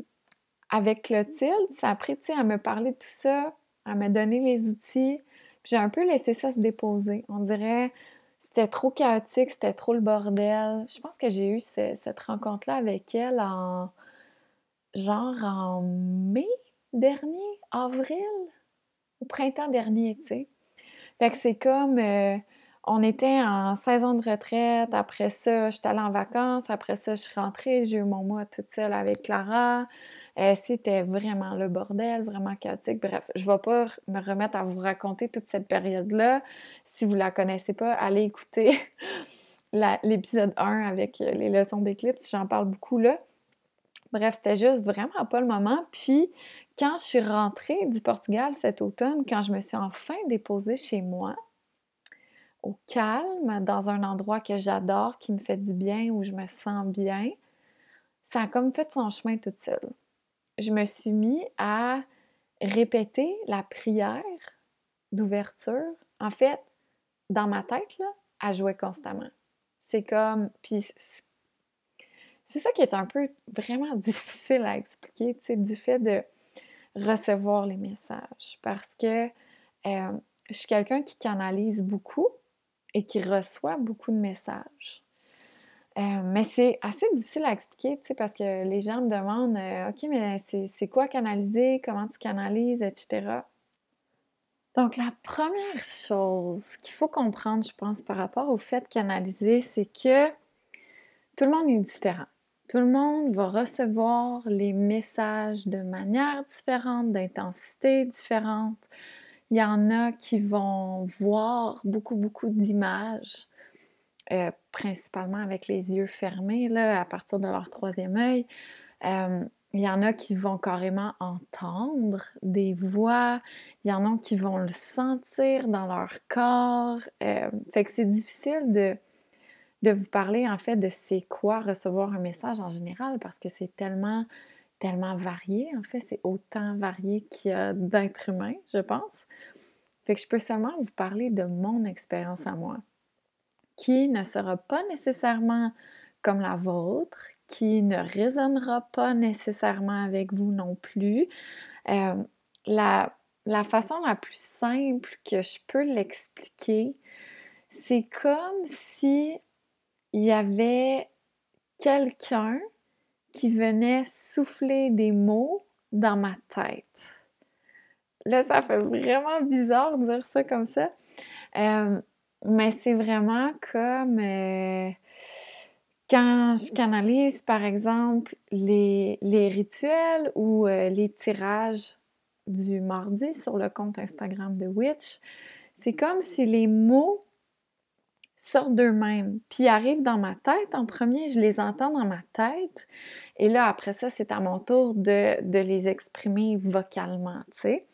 avec Clotilde, ça a pris, tu sais, à me parler de tout ça, à me donner les outils. J'ai un peu laissé ça se déposer. On dirait c'était trop chaotique, c'était trop le bordel. Je pense que j'ai eu cette rencontre-là avec elle en genre en mai dernier, avril, au printemps dernier, tu sais. Fait que c'est comme euh, on était en saison de retraite, après ça, j'étais allée en vacances, après ça, je suis rentrée, j'ai eu mon mois toute seule avec Clara. Euh, c'était vraiment le bordel, vraiment chaotique. Bref, je ne vais pas me remettre à vous raconter toute cette période-là. Si vous ne la connaissez pas, allez écouter l'épisode 1 avec euh, les leçons d'éclipse. J'en parle beaucoup là. Bref, c'était juste vraiment pas le moment. Puis, quand je suis rentrée du Portugal cet automne, quand je me suis enfin déposée chez moi, au calme, dans un endroit que j'adore, qui me fait du bien, où je me sens bien, ça a comme fait son chemin toute seule je me suis mis à répéter la prière d'ouverture, en fait, dans ma tête, là, elle jouait constamment. C'est comme. Puis c'est ça qui est un peu vraiment difficile à expliquer, tu sais, du fait de recevoir les messages. Parce que euh, je suis quelqu'un qui canalise beaucoup et qui reçoit beaucoup de messages. Euh, mais c'est assez difficile à expliquer, tu sais, parce que les gens me demandent euh, OK, mais c'est quoi canaliser, comment tu canalises, etc. Donc, la première chose qu'il faut comprendre, je pense, par rapport au fait de canaliser, c'est que tout le monde est différent. Tout le monde va recevoir les messages de manière différente, d'intensité différente. Il y en a qui vont voir beaucoup, beaucoup d'images, euh, principalement avec les yeux fermés, là, à partir de leur troisième œil. Euh, il y en a qui vont carrément entendre des voix, il y en a qui vont le sentir dans leur corps. Euh, fait que c'est difficile de, de vous parler en fait de c'est quoi recevoir un message en général parce que c'est tellement, tellement varié. En fait, c'est autant varié qu'il y a d'êtres humains, je pense. Fait que je peux seulement vous parler de mon expérience à moi, qui ne sera pas nécessairement comme la vôtre, qui ne résonnera pas nécessairement avec vous non plus. Euh, la, la façon la plus simple que je peux l'expliquer, c'est comme si il y avait quelqu'un qui venait souffler des mots dans ma tête. Là, ça fait vraiment bizarre de dire ça comme ça. Euh, mais c'est vraiment comme euh, quand je canalise, par exemple, les, rituels ou euh, les tirages du mardi sur le compte Instagram de Witch, c'est comme si les mots sortent d'eux-mêmes, puis arrivent dans ma tête. En premier, je les entends dans ma tête, et là, après ça, c'est à mon tour de, les exprimer vocalement, tu sais.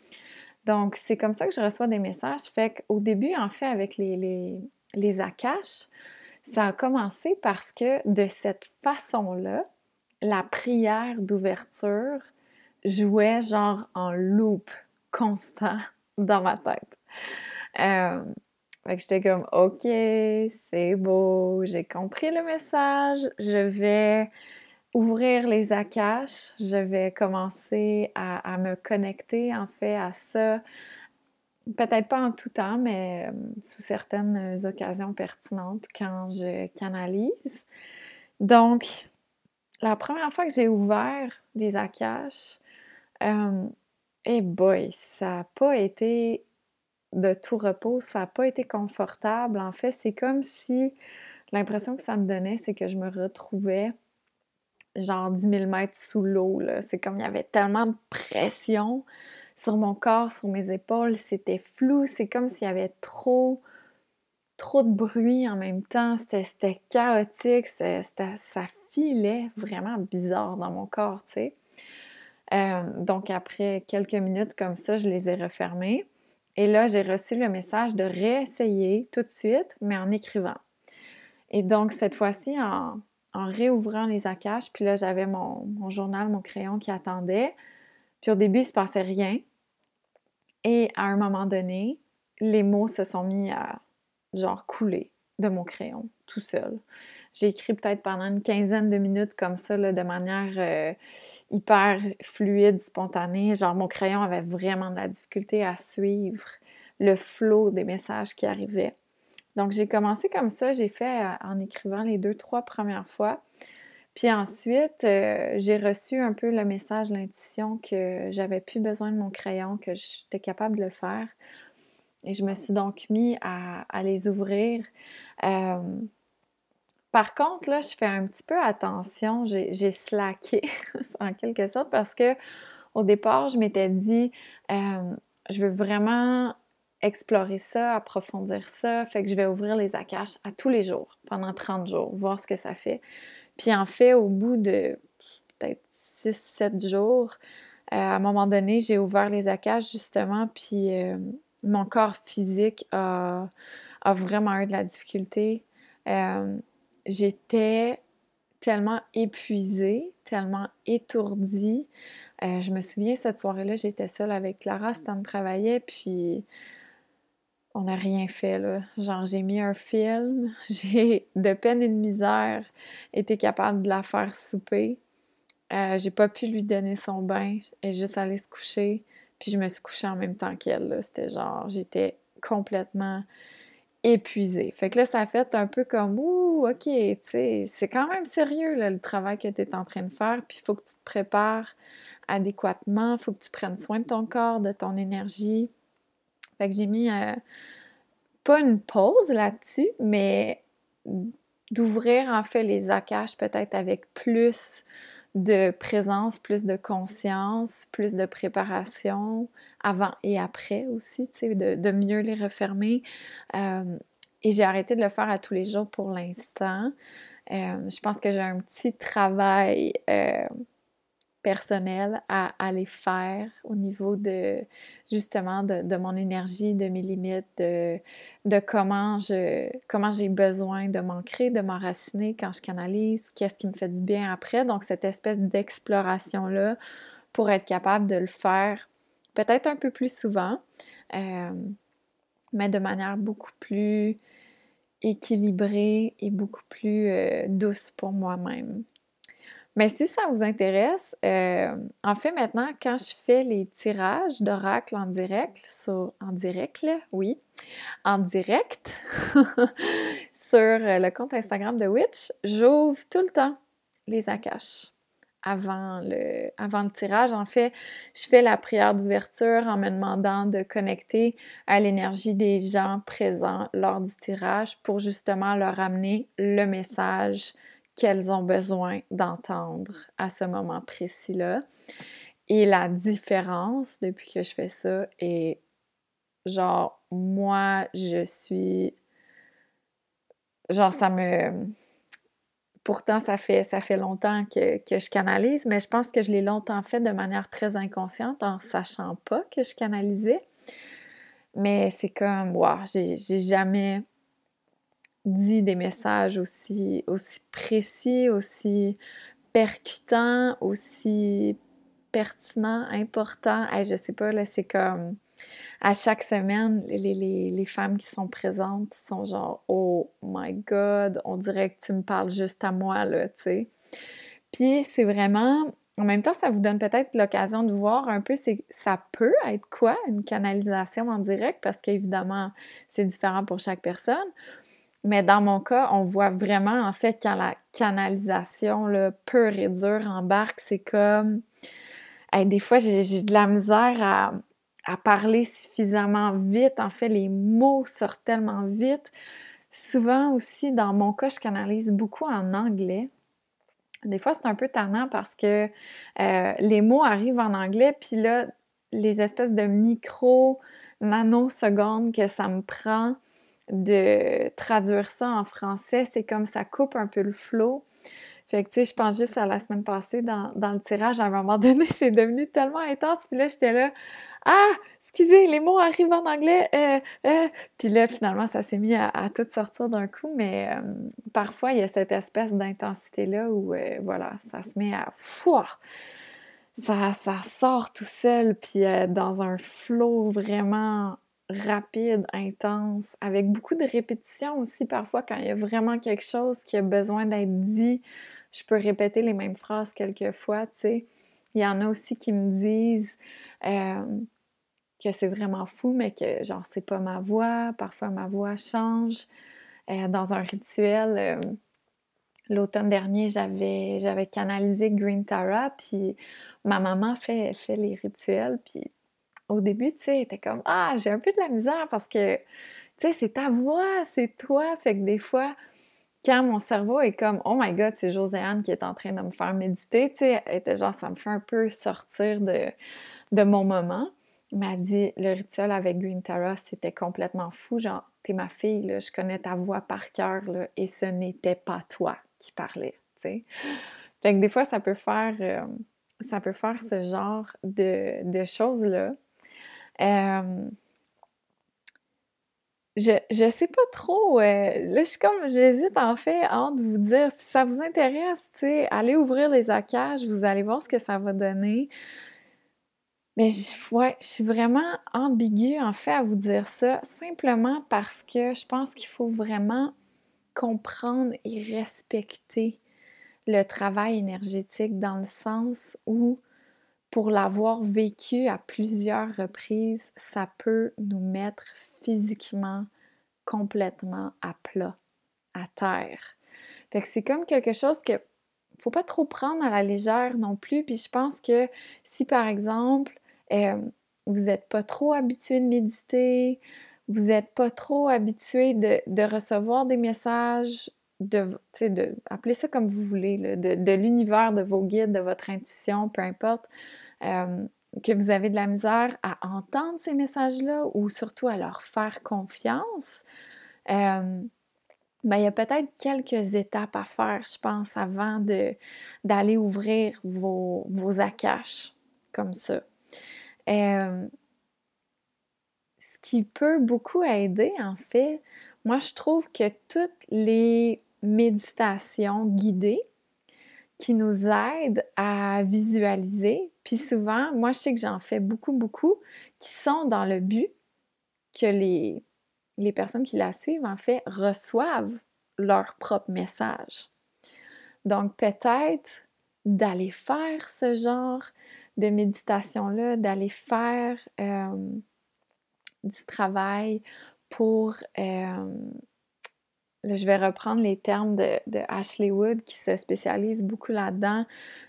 Donc, c'est comme ça que je reçois des messages. Fait qu'au début, en fait, avec les, les, les Akash, ça a commencé parce que de cette façon-là, la prière d'ouverture jouait genre en loop constant dans ma tête. Euh, fait que j'étais comme, OK, c'est beau, j'ai compris le message, je vais ouvrir les Akash, je vais commencer à, me connecter en fait à ça, peut-être pas en tout temps, mais euh, sous certaines occasions pertinentes quand je canalise. Donc, la première fois que j'ai ouvert les Akash, euh, eh boy, ça n'a pas été de tout repos, ça n'a pas été confortable. En fait, c'est comme si l'impression que ça me donnait, c'est que je me retrouvais genre 10 000 mètres sous l'eau. C'est comme il y avait tellement de pression sur mon corps, sur mes épaules, c'était flou, c'est comme s'il y avait trop, trop de bruit en même temps, c'était chaotique, ça filait vraiment bizarre dans mon corps, tu sais. Euh, donc après quelques minutes comme ça, je les ai refermés. Et là, j'ai reçu le message de réessayer tout de suite, mais en écrivant. Et donc, cette fois-ci, en, réouvrant les akash, puis là, j'avais mon, mon, journal, mon crayon qui attendait. Puis au début, il se passait rien. Et à un moment donné, les mots se sont mis à genre couler de mon crayon tout seul. J'ai écrit peut-être pendant une quinzaine de minutes comme ça, de manière euh, hyper fluide, spontanée. Genre, mon crayon avait vraiment de la difficulté à suivre le flot des messages qui arrivaient. Donc, j'ai commencé comme ça. J'ai fait euh, en écrivant les deux, trois premières fois. Puis ensuite, euh, j'ai reçu un peu le message, l'intuition que j'avais plus besoin de mon crayon, que j'étais capable de le faire. Et je me suis donc mis à, les ouvrir. Euh, par contre, là, je fais un petit peu attention. J'ai slacké en quelque sorte parce que au départ, je m'étais dit, je veux vraiment explorer ça, approfondir ça. Fait que je vais ouvrir les akash à tous les jours, pendant 30 jours, voir ce que ça fait. Puis en fait, au bout de peut-être 6-7 jours, euh, à un moment donné, j'ai ouvert les akash justement, puis euh, mon corps physique a, vraiment eu de la difficulté. Euh, j'étais tellement épuisée, tellement étourdie. je me souviens, cette soirée-là, j'étais seule avec Clara, Stan travaillait, puis on n'a rien fait, là. Genre, j'ai mis un film, j'ai, de peine et de misère, été capable de la faire souper. Euh, j'ai pas pu lui donner son bain, elle est juste allée se coucher, puis je me suis couchée en même temps qu'elle, C'était genre, j'étais complètement épuisée. Fait que là, ça fait un peu comme, ouh, OK, tu sais, c'est quand même sérieux, là, le travail que tu es en train de faire, puis il faut que tu te prépares adéquatement, faut que tu prennes soin de ton corps, de ton énergie. Fait que j'ai mis euh, pas une pause là-dessus, mais d'ouvrir en fait les akash peut-être avec plus de présence, plus de conscience, plus de préparation avant et après aussi, tu sais, de, de, mieux les refermer. Euh, et j'ai arrêté de le faire à tous les jours pour l'instant. Euh, je pense que j'ai un petit travail personnel à aller faire au niveau de justement de, mon énergie, de mes limites, de, comment je comment j'ai besoin de m'ancrer, de m'enraciner quand je canalise, qu'est-ce qui me fait du bien après. Donc cette espèce d'exploration-là pour être capable de le faire peut-être un peu plus souvent, euh, mais de manière beaucoup plus équilibrée et beaucoup plus euh, douce pour moi-même. Mais si ça vous intéresse, euh, en fait, maintenant, quand je fais les tirages d'oracle en direct, sur, en direct, oui, en direct, sur le compte Instagram de Witch, j'ouvre tout le temps les akash avant le, avant le tirage. En fait, je fais la prière d'ouverture en me demandant de connecter à l'énergie des gens présents lors du tirage pour justement leur amener le message qu'elles ont besoin d'entendre à ce moment précis-là. Et la différence depuis que je fais ça est genre, moi, je suis. Genre, ça me. Pourtant, ça fait, ça fait longtemps que, que je canalise, mais je pense que je l'ai longtemps fait de manière très inconsciente en sachant pas que je canalisais. Mais c'est comme, waouh, j'ai jamais dit des messages aussi, aussi précis, aussi percutants, aussi pertinents, importants. Hey, je sais pas, là, c'est comme à chaque semaine, les, les, les, femmes qui sont présentes sont genre Oh my God, on dirait que tu me parles juste à moi, là, tu sais. Puis c'est vraiment. En même temps, ça vous donne peut-être l'occasion de voir un peu, c'est, ça peut être quoi une canalisation en direct, parce qu'évidemment, c'est différent pour chaque personne. Mais dans mon cas, on voit vraiment, en fait, quand la canalisation là, pure et dure embarque, c'est comme... des fois, j'ai de la misère à, parler suffisamment vite. En fait, les mots sortent tellement vite. Souvent aussi, dans mon cas, je canalise beaucoup en anglais. Des fois, c'est un peu tannant parce que euh, les mots arrivent en anglais, puis là, les espèces de micro nanosecondes que ça me prend de traduire ça en français, c'est comme ça coupe un peu le flow. Fait que, tu sais, je pense juste à la semaine passée, dans, le tirage, à un moment donné, c'est devenu tellement intense. Puis là, j'étais là, ah, excusez, les mots arrivent en anglais. Euh, euh. Puis là, finalement, ça s'est mis à, tout sortir d'un coup. Mais euh, parfois, il y a cette espèce d'intensité-là où, voilà, ça se met à... ça, ça sort tout seul, puis dans un flow vraiment rapide, intense, avec beaucoup de répétitions aussi parfois quand il y a vraiment quelque chose qui a besoin d'être dit. Je peux répéter les mêmes phrases quelques fois, tu sais. Il y en a aussi qui me disent que c'est vraiment fou, mais que genre c'est pas ma voix. Parfois ma voix change. Euh, dans un rituel, l'automne dernier, j'avais, j'avais canalisé Green Tara, puis ma maman fait, fait les rituels, puis au début, tu sais, était comme Ah, j'ai un peu de la misère parce que, tu sais, c'est ta voix, c'est toi. Fait que des fois, quand mon cerveau est comme Oh my god, c'est Joséanne qui est en train de me faire méditer, tu sais, elle était genre, ça me fait un peu sortir de, de mon moment. Elle m'a dit Le rituel avec Green Tara, c'était complètement fou. Genre, t'es ma fille, là, je connais ta voix par cœur, et ce n'était pas toi qui parlais, tu sais. Fait que des fois, ça peut faire. Euh, ça peut faire ce genre de, de choses-là. Euh, je, je sais pas trop. Euh, là, je suis comme, j'hésite en fait entre vous dire si ça vous intéresse, tu sais, allez ouvrir les accages, vous allez voir ce que ça va donner. Mais je, ouais, je suis vraiment ambiguë en fait à vous dire ça, simplement parce que je pense qu'il faut vraiment comprendre et respecter le travail énergétique dans le sens où pour l'avoir vécu à plusieurs reprises, ça peut nous mettre physiquement complètement à plat, à terre. Fait que c'est comme quelque chose que faut pas trop prendre à la légère non plus. Puis je pense que si par exemple euh, vous n'êtes pas trop habitué de méditer, vous n'êtes pas trop habitué de, recevoir des messages, de, de appelez ça comme vous voulez, de, l'univers, de vos guides, de votre intuition, peu importe, euh, que vous avez de la misère à entendre ces messages-là ou surtout à leur faire confiance, euh, ben, il y a peut-être quelques étapes à faire, je pense, avant d'aller ouvrir vos, vos akash comme ça. Euh, ce qui peut beaucoup aider, en fait, moi, je trouve que toutes les méditations guidées qui nous aident à visualiser, puis souvent, moi, je sais que j'en fais beaucoup, beaucoup, qui sont dans le but que les, personnes qui la suivent, en fait, reçoivent leur propre message. Donc, peut-être d'aller faire ce genre de méditation-là, d'aller faire euh, du travail pour, euh, je vais reprendre les termes de, Ashley Wood qui se spécialise beaucoup là-dedans,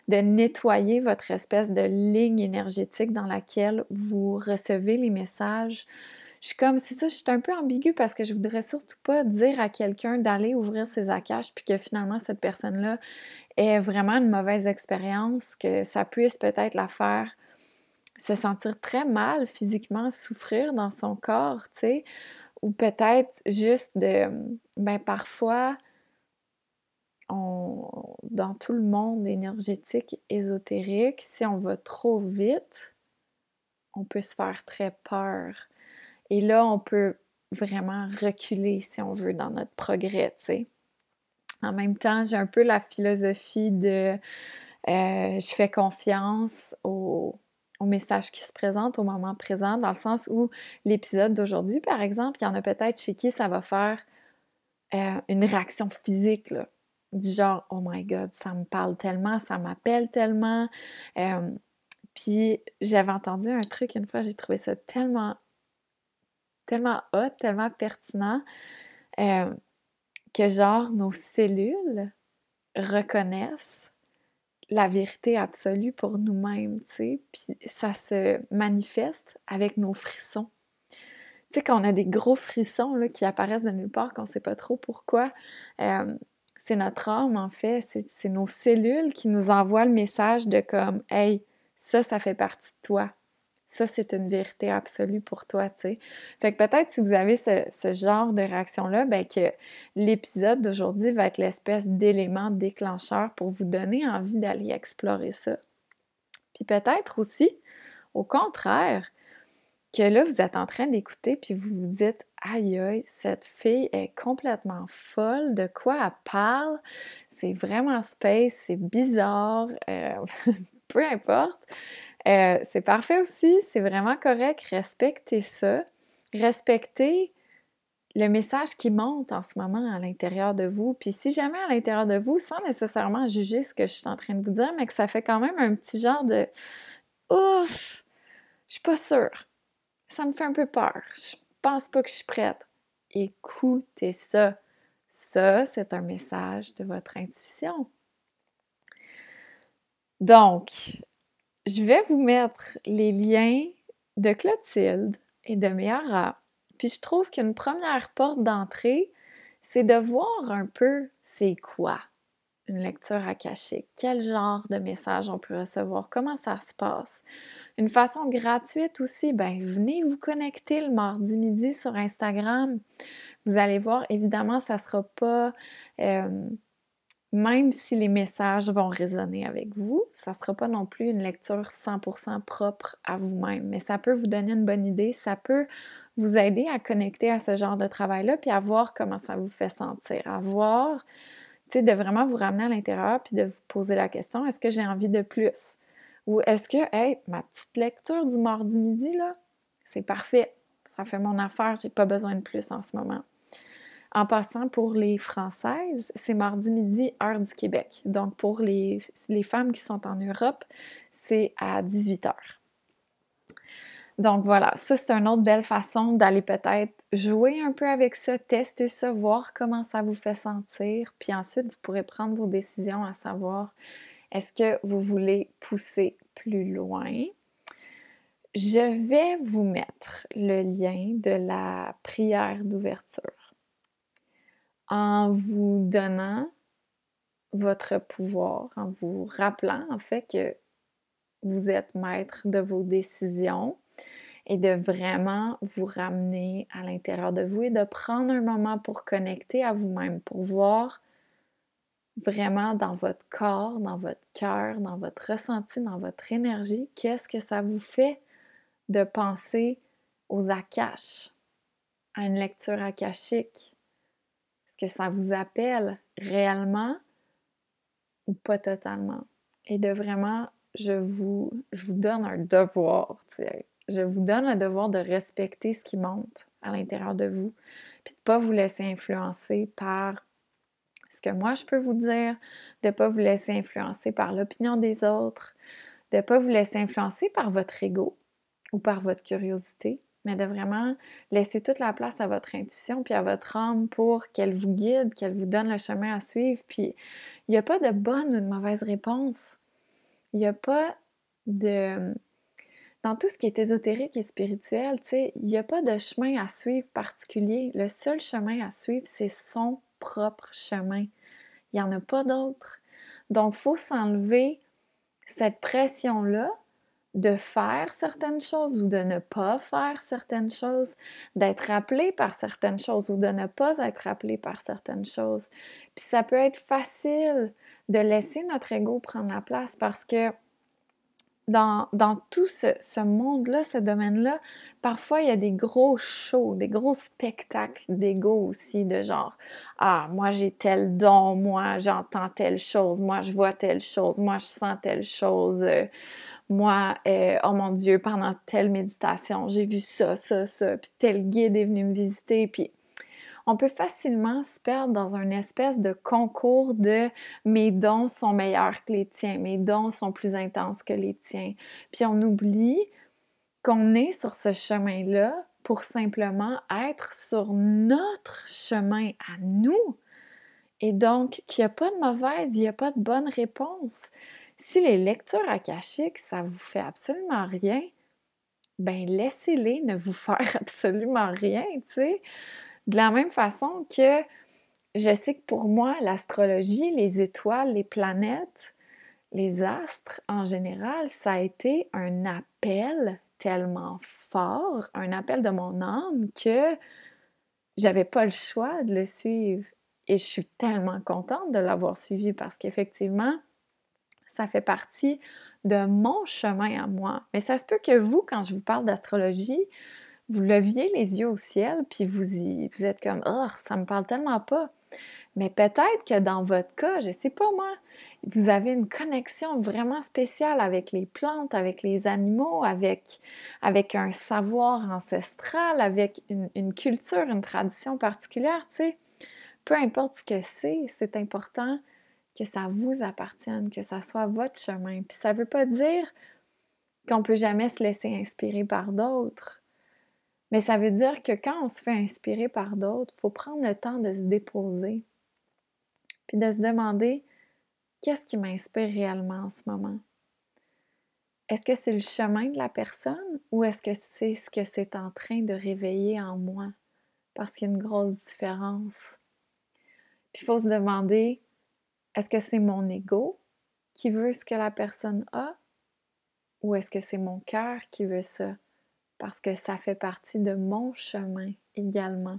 de nettoyer votre espèce de ligne énergétique dans laquelle vous recevez les messages. Je suis comme, c'est ça, je suis un peu ambiguë parce que je voudrais surtout pas dire à quelqu'un d'aller ouvrir ses akash puis que finalement cette personne-là ait vraiment une mauvaise expérience, que ça puisse peut-être la faire se sentir très mal physiquement, souffrir dans son corps, tu sais ou peut-être juste de, ben parfois, on, dans tout le monde énergétique, ésotérique, si on va trop vite, on peut se faire très peur. Et là, on peut vraiment reculer, si on veut, dans notre progrès, tu sais. En même temps, j'ai un peu la philosophie de euh, je fais confiance au, message qui se présente au moment présent, dans le sens où l'épisode d'aujourd'hui, par exemple, il y en a peut-être chez qui ça va faire euh, une réaction physique, du genre Oh my God, ça me parle tellement, ça m'appelle tellement. Euh, puis j'avais entendu un truc une fois, j'ai trouvé ça tellement, tellement hot, tellement pertinent, euh, que genre nos cellules reconnaissent la vérité absolue pour nous-mêmes, tu sais, puis ça se manifeste avec nos frissons. Tu sais, quand on a des gros frissons qui apparaissent de nulle part, qu'on ne sait pas trop pourquoi, euh, c'est notre âme, en fait, c'est nos cellules qui nous envoient le message de comme « Hey, ça, ça fait partie de toi. Ça, c'est une vérité absolue pour toi, tu sais. Fait que peut-être si vous avez ce, genre de réaction-là, ben que l'épisode d'aujourd'hui va être l'espèce d'élément déclencheur pour vous donner envie d'aller explorer ça. Puis peut-être aussi, au contraire, que là, vous êtes en train d'écouter, puis vous vous dites Aïe aïe, cette fille est complètement folle, de quoi elle parle? C'est vraiment space, c'est bizarre, euh, peu importe. Euh, c'est parfait aussi, c'est vraiment correct. Respectez ça. Respectez le message qui monte en ce moment à l'intérieur de vous. Puis si jamais à l'intérieur de vous, sans nécessairement juger ce que je suis en train de vous dire, mais que ça fait quand même un petit genre de ouf, je suis pas sûre. Ça me fait un peu peur. Je pense pas que je suis prête. Écoutez ça. Ça, c'est un message de votre intuition. Donc, je vais vous mettre les liens de Clotilde et de Miara. Puis je trouve qu'une première porte d'entrée, c'est de voir un peu c'est quoi une lecture akashique, quel genre de message on peut recevoir, comment ça se passe? Une façon gratuite aussi, ben venez vous connecter le mardi midi sur Instagram. Vous allez voir, évidemment, ça ne sera pas euh, même si les messages vont résonner avec vous, ça ne sera pas non plus une lecture 100% propre à vous-même, mais ça peut vous donner une bonne idée, ça peut vous aider à connecter à ce genre de travail-là, puis à voir comment ça vous fait sentir, à voir, tu sais, de vraiment vous ramener à l'intérieur, puis de vous poser la question, est-ce que j'ai envie de plus? Ou est-ce que, hey, ma petite lecture du mardi midi, là, c'est parfait. Ça fait mon affaire, j'ai pas besoin de plus en ce moment. En passant, pour les Françaises, c'est mardi midi, heure du Québec. Donc, pour les, femmes qui sont en Europe, c'est à 18 h. Donc voilà, ça c'est une autre belle façon d'aller peut-être jouer un peu avec ça, tester ça, voir comment ça vous fait sentir, puis ensuite vous pourrez prendre vos décisions à savoir est-ce que vous voulez pousser plus loin? Je vais vous mettre le lien de la prière d'ouverture en vous donnant votre pouvoir, en vous rappelant en fait que vous êtes maître de vos décisions et de vraiment vous ramener à l'intérieur de vous et de prendre un moment pour connecter à vous-même, pour voir vraiment dans votre corps, dans votre cœur, dans votre ressenti, dans votre énergie, qu'est-ce que ça vous fait de penser aux akashs, à une lecture akashique, que ça vous appelle réellement ou pas totalement. Et de vraiment, je vous, donne un devoir, je vous donne un devoir de respecter ce qui monte à l'intérieur de vous, puis de ne pas vous laisser influencer par ce que moi je peux vous dire, de ne pas vous laisser influencer par l'opinion des autres, de ne pas vous laisser influencer par votre ego ou par votre curiosité, mais de vraiment laisser toute la place à votre intuition puis à votre âme pour qu'elle vous guide, qu'elle vous donne le chemin à suivre. Puis il n'y a pas de bonne ou de mauvaise réponse. Il n'y a pas de... Dans tout ce qui est ésotérique et spirituel, tu sais, il n'y a pas de chemin à suivre particulier. Le seul chemin à suivre, c'est son propre chemin. Il n'y en a pas d'autre. Donc, il faut s'enlever cette pression-là de faire certaines choses ou de ne pas faire certaines choses, d'être appelé par certaines choses ou de ne pas être appelé par certaines choses. Puis ça peut être facile de laisser notre ego prendre la place parce que dans, tout ce, ce monde-là, ce domaine-là, parfois il y a des gros shows, des gros spectacles d'ego aussi, de genre Ah, moi j'ai tel don, moi j'entends telle chose, moi je vois telle chose, moi je sens telle chose. Euh, moi, euh, oh mon Dieu, pendant telle méditation, j'ai vu ça, ça, ça, puis tel guide est venu me visiter, puis on peut facilement se perdre dans une espèce de concours de mes dons sont meilleurs que les tiens, mes dons sont plus intenses que les tiens. Puis on oublie qu'on est sur ce chemin-là pour simplement être sur notre chemin à nous. Et donc, qu'il n'y a pas de mauvaise, il n'y a pas de bonne réponse. Si les lectures akashiques, ça vous fait absolument rien, ben laissez-les ne vous faire absolument rien, tu sais. De la même façon que je sais que pour moi, l'astrologie, les étoiles, les planètes, les astres en général, ça a été un appel tellement fort, un appel de mon âme que j'avais pas le choix de le suivre. Et je suis tellement contente de l'avoir suivi parce qu'effectivement, ça fait partie de mon chemin à moi. Mais ça se peut que vous, quand je vous parle d'astrologie, vous leviez les yeux au ciel, puis vous, y, vous êtes comme Oh, ça me parle tellement pas. Mais peut-être que dans votre cas, je sais pas moi, vous avez une connexion vraiment spéciale avec les plantes, avec les animaux, avec, avec un savoir ancestral, avec une, une culture, une tradition particulière, tu sais. Peu importe ce que c'est, c'est important que ça vous appartienne, que ça soit votre chemin. Puis ça ne veut pas dire qu'on peut jamais se laisser inspirer par d'autres. Mais ça veut dire que quand on se fait inspirer par d'autres, il faut prendre le temps de se déposer. Puis de se demander qu'est-ce qui m'inspire réellement en ce moment? Est-ce que c'est le chemin de la personne ou est-ce que c'est ce que c'est en train de réveiller en moi? Parce qu'il y a une grosse différence. Puis il faut se demander est-ce que c'est mon ego qui veut ce que la personne a ou est-ce que c'est mon cœur qui veut ça? Parce que ça fait partie de mon chemin également.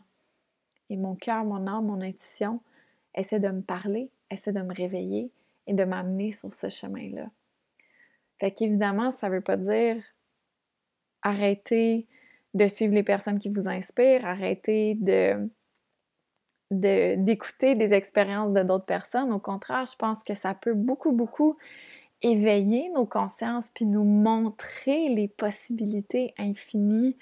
Et mon cœur, mon âme, mon intuition essaie de me parler, essaie de me réveiller et de m'amener sur ce chemin-là. Fait qu'évidemment, ça ne veut pas dire arrêter de suivre les personnes qui vous inspirent, arrêter de d'écouter des expériences de d'autres personnes. Au contraire, je pense que ça peut beaucoup, beaucoup éveiller nos consciences puis nous montrer les possibilités infinies.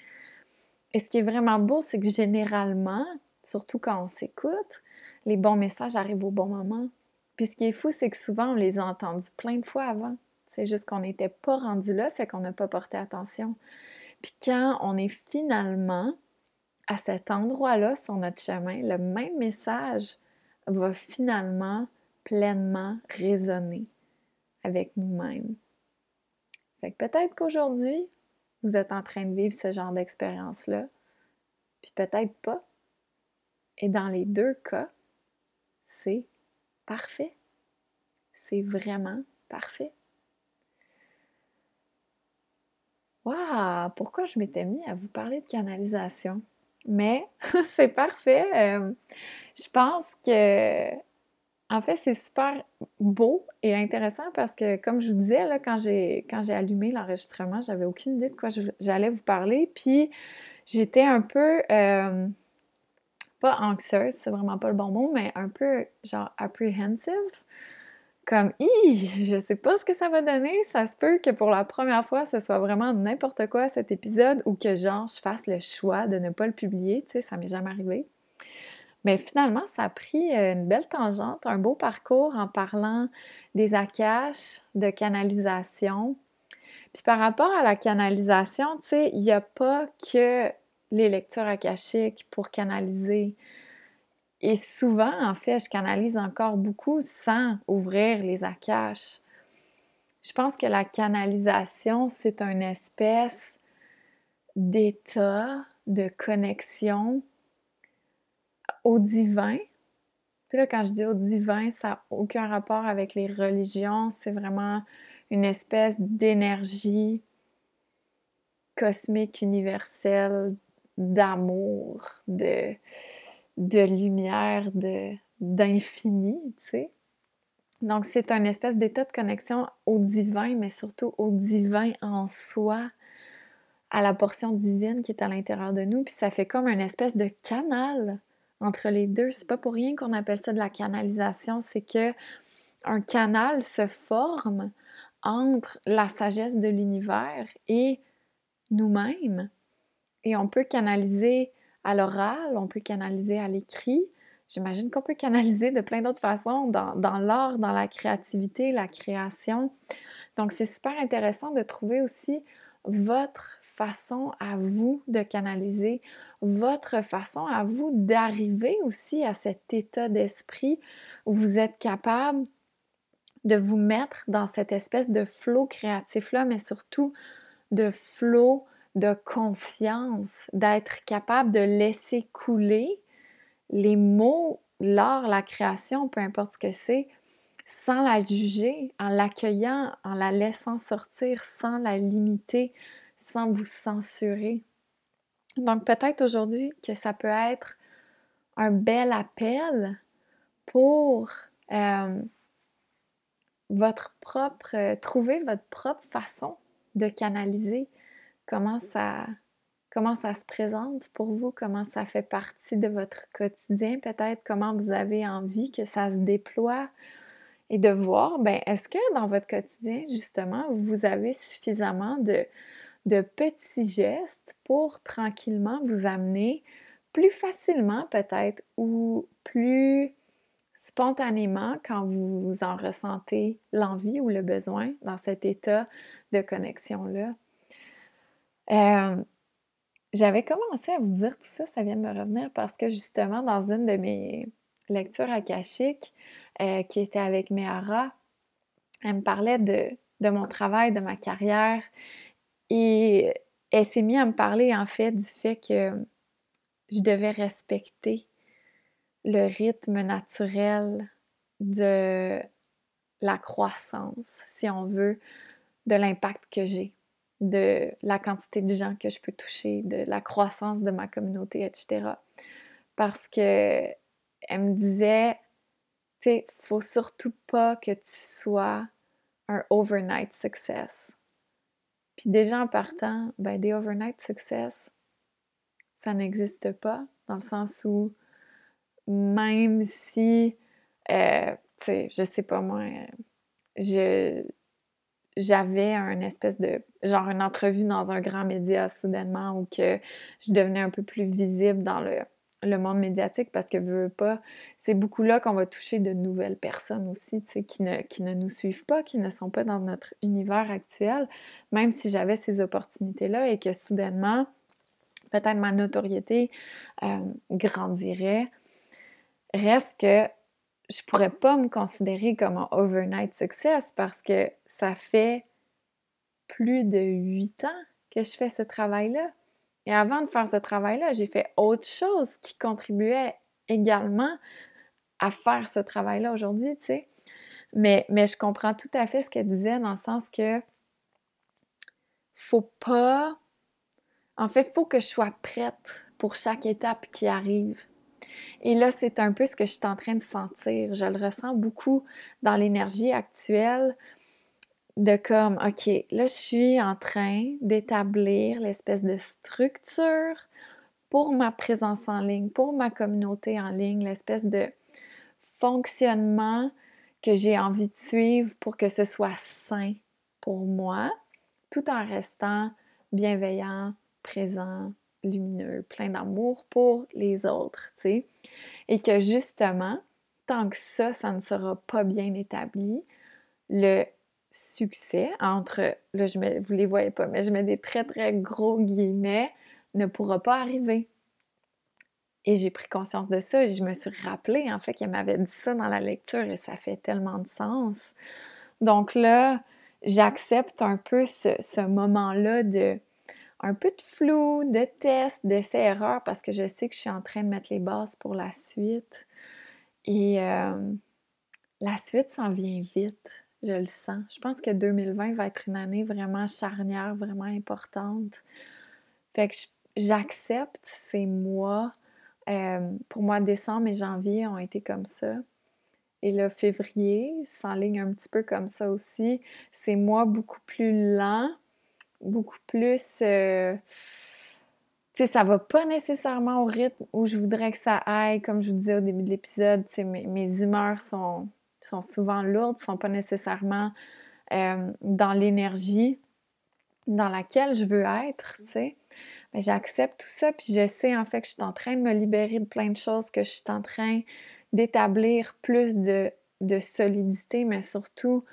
Et ce qui est vraiment beau, c'est que généralement, surtout quand on s'écoute, les bons messages arrivent au bon moment. Puis ce qui est fou, c'est que souvent, on les a entendus plein de fois avant. C'est juste qu'on n'était pas rendu là, fait qu'on n'a pas porté attention. Puis quand on est finalement à cet endroit-là sur notre chemin, le même message va finalement pleinement résonner avec nous-mêmes. Fait que peut-être qu'aujourd'hui, vous êtes en train de vivre ce genre d'expérience-là, puis peut-être pas. Et dans les deux cas, c'est parfait. C'est vraiment parfait. Waouh! Pourquoi je m'étais mis à vous parler de canalisation? Mais c'est parfait. Euh, je pense que, en fait, c'est super beau et intéressant parce que, comme je vous disais, là, quand j'ai allumé l'enregistrement, j'avais aucune idée de quoi j'allais vous parler. Puis j'étais un peu euh, pas anxieuse, c'est vraiment pas le bon mot, mais un peu genre apprehensive comme Hi, je sais pas ce que ça va donner, ça se peut que pour la première fois ce soit vraiment n'importe quoi cet épisode ou que genre je fasse le choix de ne pas le publier, tu sais, ça m'est jamais arrivé. Mais finalement, ça a pris euh, une belle tangente, un beau parcours en parlant des akash, de canalisation. Puis par rapport à la canalisation, tu sais, il n'y a pas que les lectures akashiques pour canaliser. Et souvent, en fait, je canalise encore beaucoup sans ouvrir les akash. Je pense que la canalisation, c'est une espèce d'état de connexion au divin. Puis là, quand je dis au divin, ça n'a aucun rapport avec les religions. C'est vraiment une espèce d'énergie cosmique universelle, d'amour, de, de lumière, de, d'infini, tu sais. Donc, c'est un espèce d'état de connexion au divin, mais surtout au divin en soi, à la portion divine qui est à l'intérieur de nous. Puis ça fait comme une espèce de canal entre les deux. C'est pas pour rien qu'on appelle ça de la canalisation, c'est que un canal se forme entre la sagesse de l'univers et nous-mêmes. Et on peut canaliser à l'oral, on peut canaliser à l'écrit. J'imagine qu'on peut canaliser de plein d'autres façons dans, l'art, dans la créativité, la création. Donc, c'est super intéressant de trouver aussi votre façon à vous de canaliser, votre façon à vous d'arriver aussi à cet état d'esprit où vous êtes capable de vous mettre dans cette espèce de flot créatif-là, mais surtout de flot de confiance, d'être capable de laisser couler les mots, l'art, la création, peu importe ce que c'est, sans la juger, en l'accueillant, en la laissant sortir, sans la limiter, sans vous censurer. Donc peut-être aujourd'hui que ça peut être un bel appel pour euh, votre propre, trouver votre propre façon de canaliser comment ça, se présente pour vous, comment ça fait partie de votre quotidien, peut-être? Comment vous avez envie que ça se déploie? Et de voir, ben, est-ce que dans votre quotidien, justement, vous avez suffisamment de, de petits gestes pour tranquillement vous amener plus facilement peut-être ou plus spontanément quand vous en ressentez l'envie ou le besoin dans cet état de connexion-là? Euh, j'avais commencé à vous dire tout ça, ça vient de me revenir parce que justement, dans une de mes lectures akashiques euh, qui était avec Méara, elle me parlait de mon travail, de ma carrière et elle s'est mise à me parler en fait du fait que je devais respecter le rythme naturel de la croissance, si on veut, de l'impact que j'ai de la quantité de gens que je peux toucher, de la croissance de ma communauté, etc. Parce que elle me disait, tu sais, faut surtout pas que tu sois un overnight success. Puis déjà en partant, ben des overnight success, ça n'existe pas, dans le sens où même si, euh, tu sais, je sais pas moi, je j'avais un espèce de genre une entrevue dans un grand média soudainement ou que je devenais un peu plus visible dans le, le monde médiatique parce que veux pas, c'est beaucoup là qu'on va toucher de nouvelles personnes aussi, qui ne, qui ne nous suivent pas, qui ne sont pas dans notre univers actuel, même si j'avais ces opportunités-là et que soudainement, peut-être ma notoriété euh, grandirait, reste que je pourrais pas me considérer comme un overnight success parce que ça fait plus de huit ans que je fais ce travail-là. Et avant de faire ce travail-là, j'ai fait autre chose qui contribuait également à faire ce travail-là aujourd'hui, tu sais. Mais, mais je comprends tout à fait ce qu'elle disait dans le sens que faut pas. En fait, faut que je sois prête pour chaque étape qui arrive. Et là, c'est un peu ce que je suis en train de sentir. Je le ressens beaucoup dans l'énergie actuelle de comme, OK, là, je suis en train d'établir l'espèce de structure pour ma présence en ligne, pour ma communauté en ligne, l'espèce de fonctionnement que j'ai envie de suivre pour que ce soit sain pour moi, tout en restant bienveillant, présent, lumineux, plein d'amour pour les autres, tu sais. Et que justement, tant que ça, ça ne sera pas bien établi, le succès entre, là, je mets, vous les voyez pas, mais je mets des très, très gros guillemets, ne pourra pas arriver. Et j'ai pris conscience de ça et je me suis rappelé, en fait, qu'elle m'avait dit ça dans la lecture et ça fait tellement de sens. Donc là, j'accepte un peu ce, ce moment-là de un peu de flou, de tests, d'essais-erreurs parce que je sais que je suis en train de mettre les bases pour la suite. Et euh, la suite s'en vient vite, je le sens. Je pense que 2020 va être une année vraiment charnière, vraiment importante. Fait que j'accepte ces mois. Euh, pour moi, décembre et janvier ont été comme ça. Et le février s'enligne un petit peu comme ça aussi. C'est mois beaucoup plus lents, beaucoup plus. Euh, tu sais, ça va pas nécessairement au rythme où je voudrais que ça aille. Comme je vous disais au début de l'épisode, mes, humeurs sont, souvent lourdes, sont pas nécessairement euh, dans l'énergie dans laquelle je veux être, tu sais. Mais j'accepte tout ça, puis je sais en fait que je suis en train de me libérer de plein de choses, que je suis en train d'établir plus de solidité, mais surtout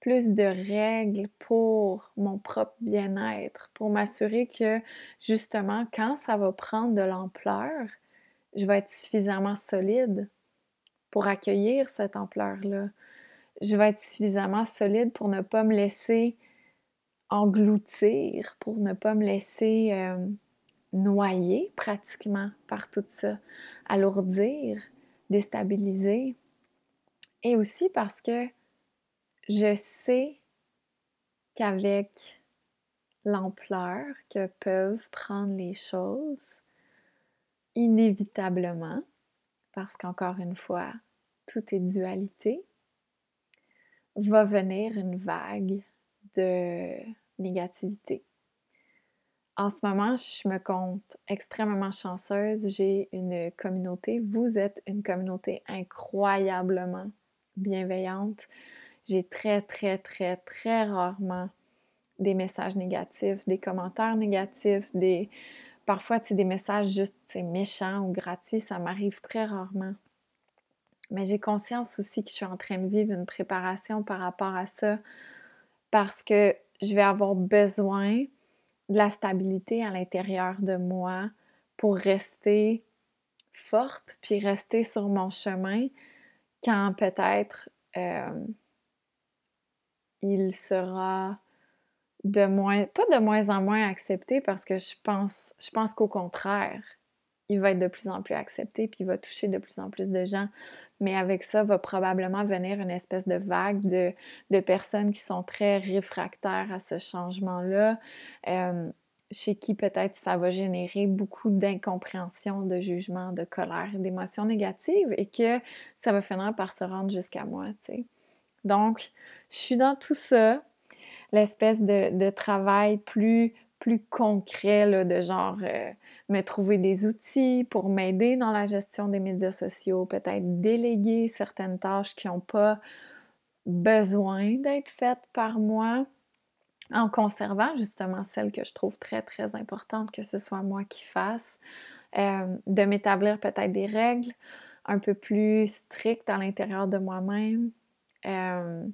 plus de règles pour mon propre bien-être, pour m'assurer que justement, quand ça va prendre de l'ampleur, je vais être suffisamment solide pour accueillir cette ampleur-là. Je vais être suffisamment solide pour ne pas me laisser engloutir, pour ne pas me laisser euh, noyer pratiquement par tout ça, alourdir, déstabiliser. Et aussi parce que je sais qu'avec l'ampleur que peuvent prendre les choses, inévitablement, parce qu'encore une fois, tout est dualité, va venir une vague de négativité. En ce moment, je me compte extrêmement chanceuse. J'ai une communauté. Vous êtes une communauté incroyablement bienveillante j'ai très, très, très, très rarement des messages négatifs, des commentaires négatifs, des parfois des messages juste méchants ou gratuits, ça m'arrive très rarement. Mais j'ai conscience aussi que je suis en train de vivre une préparation par rapport à ça parce que je vais avoir besoin de la stabilité à l'intérieur de moi pour rester forte puis rester sur mon chemin quand peut-être euh, il sera de moins, pas de moins en moins accepté parce que je pense, qu'au contraire, il va être de plus en plus accepté puis il va toucher de plus en plus de gens. Mais avec ça va probablement venir une espèce de vague de, de personnes qui sont très réfractaires à ce changement-là, euh, chez qui peut-être ça va générer beaucoup d'incompréhension, de jugement, de colère, d'émotions négatives et que ça va finir par se rendre jusqu'à moi, tu sais. Donc, je suis dans tout ça, l'espèce de, travail plus, plus concret, de genre euh, me trouver des outils pour m'aider dans la gestion des médias sociaux, peut-être déléguer certaines tâches qui n'ont pas besoin d'être faites par moi en conservant justement celles que je trouve très très importantes que ce soit moi qui fasse, euh, de m'établir peut-être des règles un peu plus strictes à l'intérieur de moi-même, un,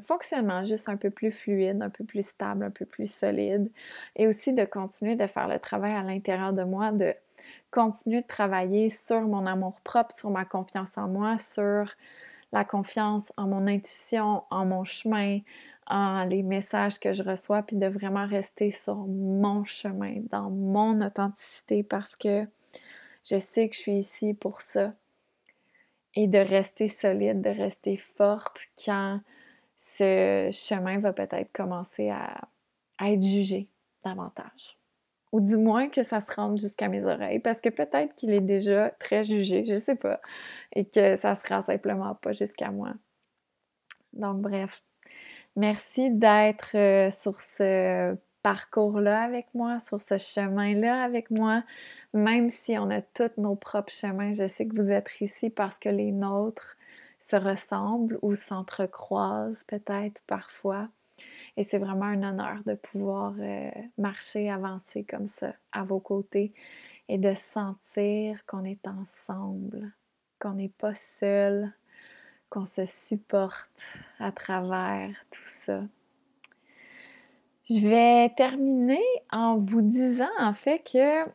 fonctionnement juste un peu plus fluide, un peu plus stable, un peu plus solide, et aussi de continuer de faire le travail à l'intérieur de moi, de continuer de travailler sur mon amour propre, sur ma confiance en moi, sur la confiance en mon intuition, en mon chemin, en les messages que je reçois, puis de vraiment rester sur mon chemin, dans mon authenticité, parce que je sais que je suis ici pour ça. Et de rester solide, de rester forte quand ce chemin va peut-être commencer à, être jugé davantage. Ou du moins que ça se rende jusqu'à mes oreilles, parce que peut-être qu'il est déjà très jugé, je sais pas, et que ça se rend simplement pas jusqu'à moi. Donc bref, merci d'être euh, sur ce parcours-là avec moi, sur ce chemin-là avec moi, même si on a tous nos propres chemins. Je sais que vous êtes ici parce que les nôtres se ressemblent ou s'entrecroisent peut-être parfois. Et c'est vraiment un honneur de pouvoir euh, marcher, avancer comme ça à vos côtés et de sentir qu'on est ensemble, qu'on n'est pas seul, qu'on se supporte à travers tout ça. Je vais terminer en vous disant en fait que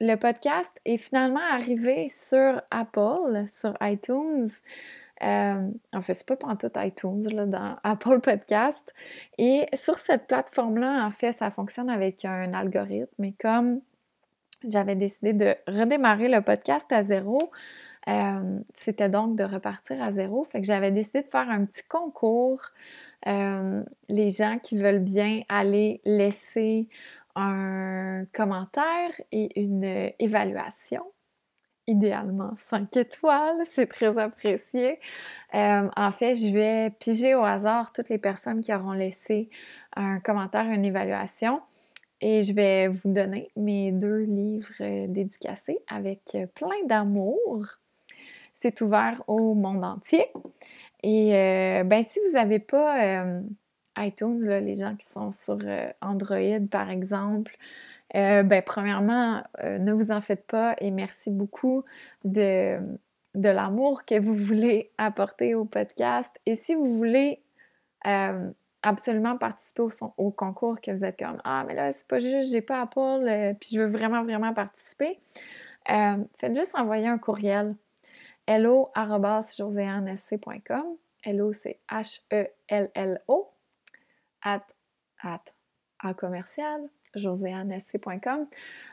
le podcast est finalement arrivé sur Apple, sur iTunes. Euh, en fait, c'est pas tout iTunes, là, dans Apple Podcast. Et sur cette plateforme-là, en fait, ça fonctionne avec un algorithme. Et comme j'avais décidé de redémarrer le podcast à zéro, euh, c'était donc de repartir à zéro. Fait que j'avais décidé de faire un petit concours. Euh, les gens qui veulent bien aller laisser un commentaire et une évaluation idéalement 5 étoiles, c'est très apprécié. Euh, en fait, je vais piger au hasard toutes les personnes qui auront laissé un commentaire, une évaluation. Et je vais vous donner mes deux livres dédicacés avec plein d'amour. C'est ouvert au monde entier. Et euh, ben, si vous n'avez pas euh, iTunes, les gens qui sont sur Android par exemple, euh, ben, premièrement, euh, ne vous en faites pas et merci beaucoup de, de l'amour que vous voulez apporter au podcast. Et si vous voulez euh, absolument participer au, au, concours, que vous êtes comme Ah, mais là, c'est pas juste, j'ai pas Apple, puis je veux vraiment, vraiment participer, faites juste envoyer un courriel hello.joséannesc.com. Hello, c'est H-E-L-L-O, at, at, à commercial, joséannesc.com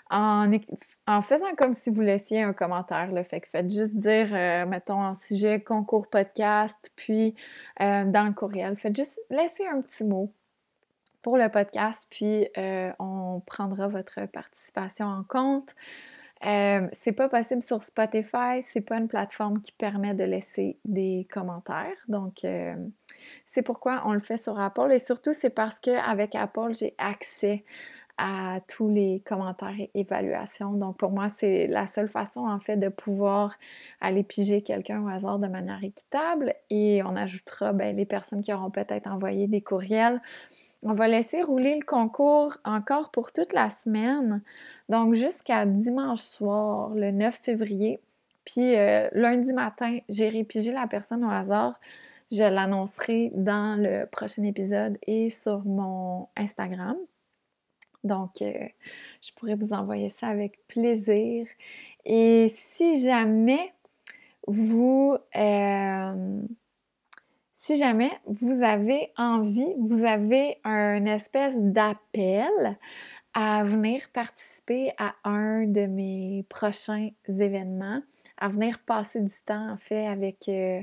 en, faisant comme si vous laissiez un commentaire. le Fait que faites juste dire, euh, mettons, en sujet concours podcast, puis euh, dans le courriel, faites juste laisser un petit mot pour le podcast, puis euh, on prendra votre participation en compte. C'est pas possible sur Spotify, c'est pas une plateforme qui permet de laisser des commentaires. Donc, c'est pourquoi on le fait sur Apple et surtout, c'est parce qu'avec Apple, j'ai accès à tous les commentaires et évaluations. Donc pour moi, c'est la seule façon en fait de pouvoir aller piger quelqu'un au hasard de manière équitable et on ajoutera ben, les personnes qui auront peut-être envoyé des courriels. On va laisser rouler le concours encore pour toute la semaine, donc jusqu'à dimanche soir, le 9 février. Puis euh, lundi matin, j'irai piger la personne au hasard. Je l'annoncerai dans le prochain épisode et sur mon Instagram. Donc, euh, je pourrais vous envoyer ça avec plaisir. Et si jamais vous, euh, si jamais vous avez envie, vous avez un espèce d'appel à venir participer à un de mes prochains événements, à venir passer du temps en fait avec euh,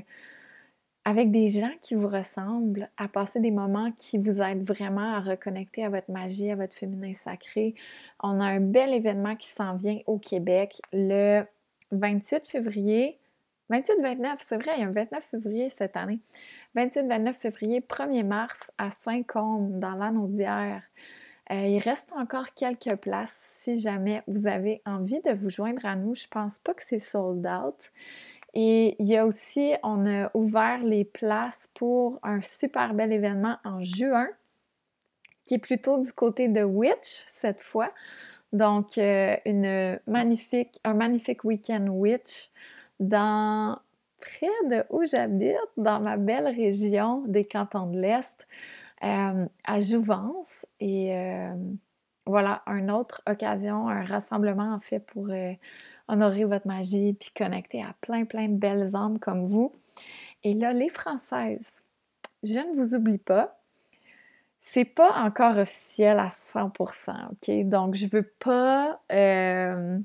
avec des gens qui vous ressemblent, à passer des moments qui vous aident vraiment à reconnecter à votre magie, à votre féminin sacré. On a un bel événement qui s'en vient au Québec le 28 février. 28-29, c'est vrai, il y a un 29 février cette année. 28-29 février, 1er mars à Saint-Côme, dans l'Anaudière. Euh, il reste encore quelques places si jamais vous avez envie de vous joindre à nous. Je pense pas que c'est sold out. Et il y a aussi, on a ouvert les places pour un super bel événement en juin, qui est plutôt du côté de Witch cette fois. Donc, euh, un magnifique week-end Witch dans près de où j'habite, dans ma belle région des cantons de l'Est, euh, à Jouvence. Et euh, voilà, une autre occasion, un rassemblement en fait pour honorer votre magie puis connecter à plein, plein de belles âmes comme vous. Et là, les Françaises, je ne vous oublie pas. C'est pas encore officiel à 100%, OK? Donc, je veux pas euh,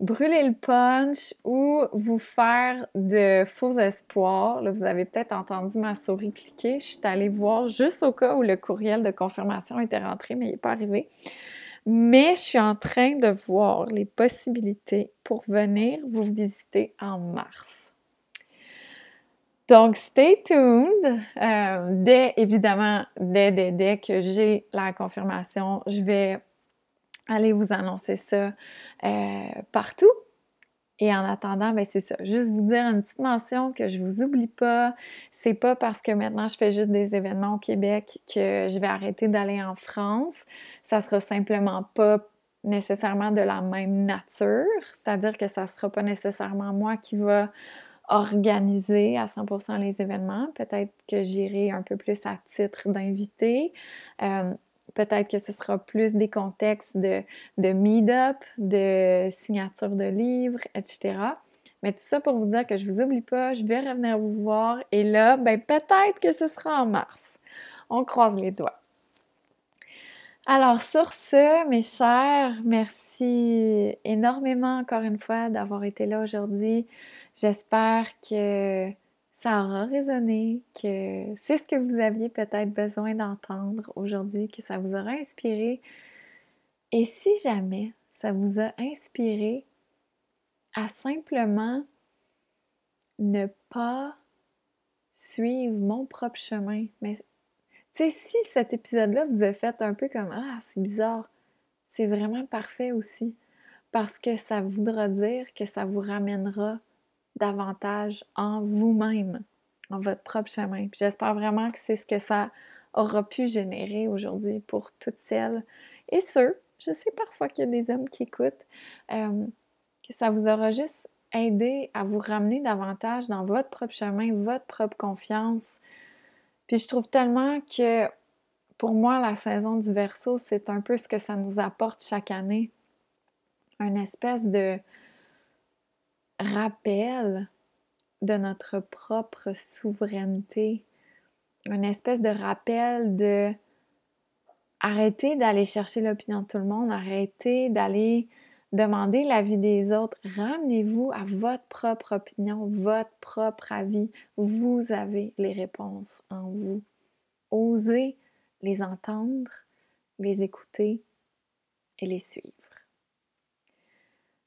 brûler le punch ou vous faire de faux espoirs. Là, vous avez peut-être entendu ma souris cliquer. Je suis allée voir juste au cas où le courriel de confirmation était rentré, mais il n'est pas arrivé. Mais je suis en train de voir les possibilités pour venir vous visiter en mars. Donc, stay tuned. Euh, dès, évidemment, dès, dès, dès que j'ai la confirmation, je vais aller vous annoncer ça euh, partout. Et en attendant, ben c'est ça. Juste vous dire une petite mention que je vous oublie pas. C'est pas parce que maintenant je fais juste des événements au Québec que je vais arrêter d'aller en France. Ça sera simplement pas nécessairement de la même nature. C'est-à-dire que ça sera pas nécessairement moi qui va organiser à 100% les événements. Peut-être que j'irai un peu plus à titre d'invité. Euh, Peut-être que ce sera plus des contextes de, meet-up, de signature de livres, etc. Mais tout ça pour vous dire que je vous oublie pas, je vais revenir vous voir. Et là, ben peut-être que ce sera en mars. On croise les doigts. Alors sur ce, mes chers, merci énormément encore une fois d'avoir été là aujourd'hui. J'espère que ça aura résonné, que c'est ce que vous aviez peut-être besoin d'entendre aujourd'hui, que ça vous aura inspiré. Et si jamais ça vous a inspiré à simplement ne pas suivre mon propre chemin, mais tu sais, si cet épisode-là vous a fait un peu comme Ah, c'est bizarre, c'est vraiment parfait aussi, parce que ça voudra dire que ça vous ramènera davantage en vous-même, en votre propre chemin. j'espère vraiment que c'est ce que ça aura pu générer aujourd'hui pour toutes celles et ceux, je sais parfois qu'il y a des hommes qui écoutent, euh, que ça vous aura juste aidé à vous ramener davantage dans votre propre chemin, votre propre confiance. Puis je trouve tellement que pour moi, la saison du verso, c'est un peu ce que ça nous apporte chaque année. Une espèce de, rappel de notre propre souveraineté, une espèce de rappel de arrêter d'aller chercher l'opinion de tout le monde, arrêter d'aller demander l'avis des autres. Ramenez-vous à votre propre opinion, votre propre avis. Vous avez les réponses en vous. Osez les entendre, les écouter et les suivre.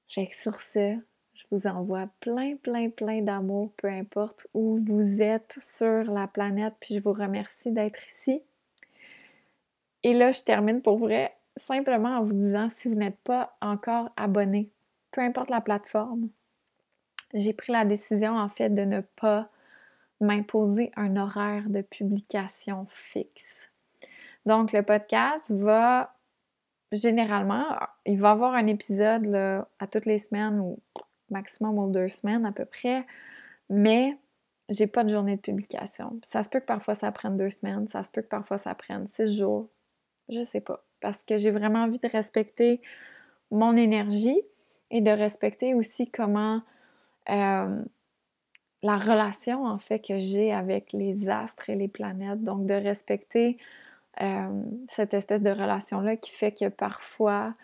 Fait que sur ce, je vous envoie plein, plein, plein d'amour, peu importe où vous êtes sur la planète, puis je vous remercie d'être ici. Et là, je termine pour vrai simplement en vous disant, si vous n'êtes pas encore abonné, peu importe la plateforme, j'ai pris la décision en fait de ne pas m'imposer un horaire de publication fixe. Donc, le podcast va généralement, il va avoir un épisode à toutes les semaines ou maximum aux deux semaines à peu près, mais j'ai pas de journée de publication. Ça se peut que parfois ça prenne deux semaines, ça se peut que parfois ça prenne six jours, je sais pas, parce que j'ai vraiment envie de respecter mon énergie et de respecter aussi comment euh, la relation en fait que j'ai avec les astres et les planètes, donc de respecter euh, cette espèce de relation-là qui fait que parfois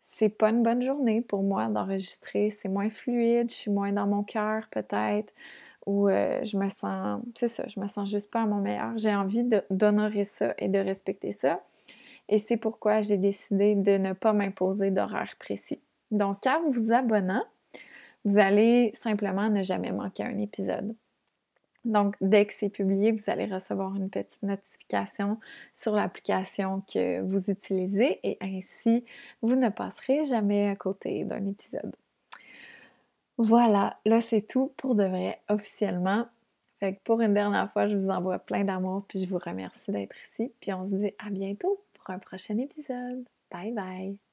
c'est pas une bonne journée pour moi d'enregistrer. C'est moins fluide, je suis moins dans mon cœur peut-être, ou euh, je me sens, c'est ça, je me sens juste pas à mon meilleur. J'ai envie d'honorer ça et de respecter ça. Et c'est pourquoi j'ai décidé de ne pas m'imposer d'horaire précis. Donc, en vous abonnant, vous allez simplement ne jamais manquer un épisode. Donc, dès que c'est publié, vous allez recevoir une petite notification sur l'application que vous utilisez et ainsi, vous ne passerez jamais à côté d'un épisode. Voilà, là c'est tout pour de vrai, officiellement. Fait que pour une dernière fois, je vous envoie plein d'amour, puis je vous remercie d'être ici. Puis on se dit à bientôt pour un prochain épisode. Bye bye!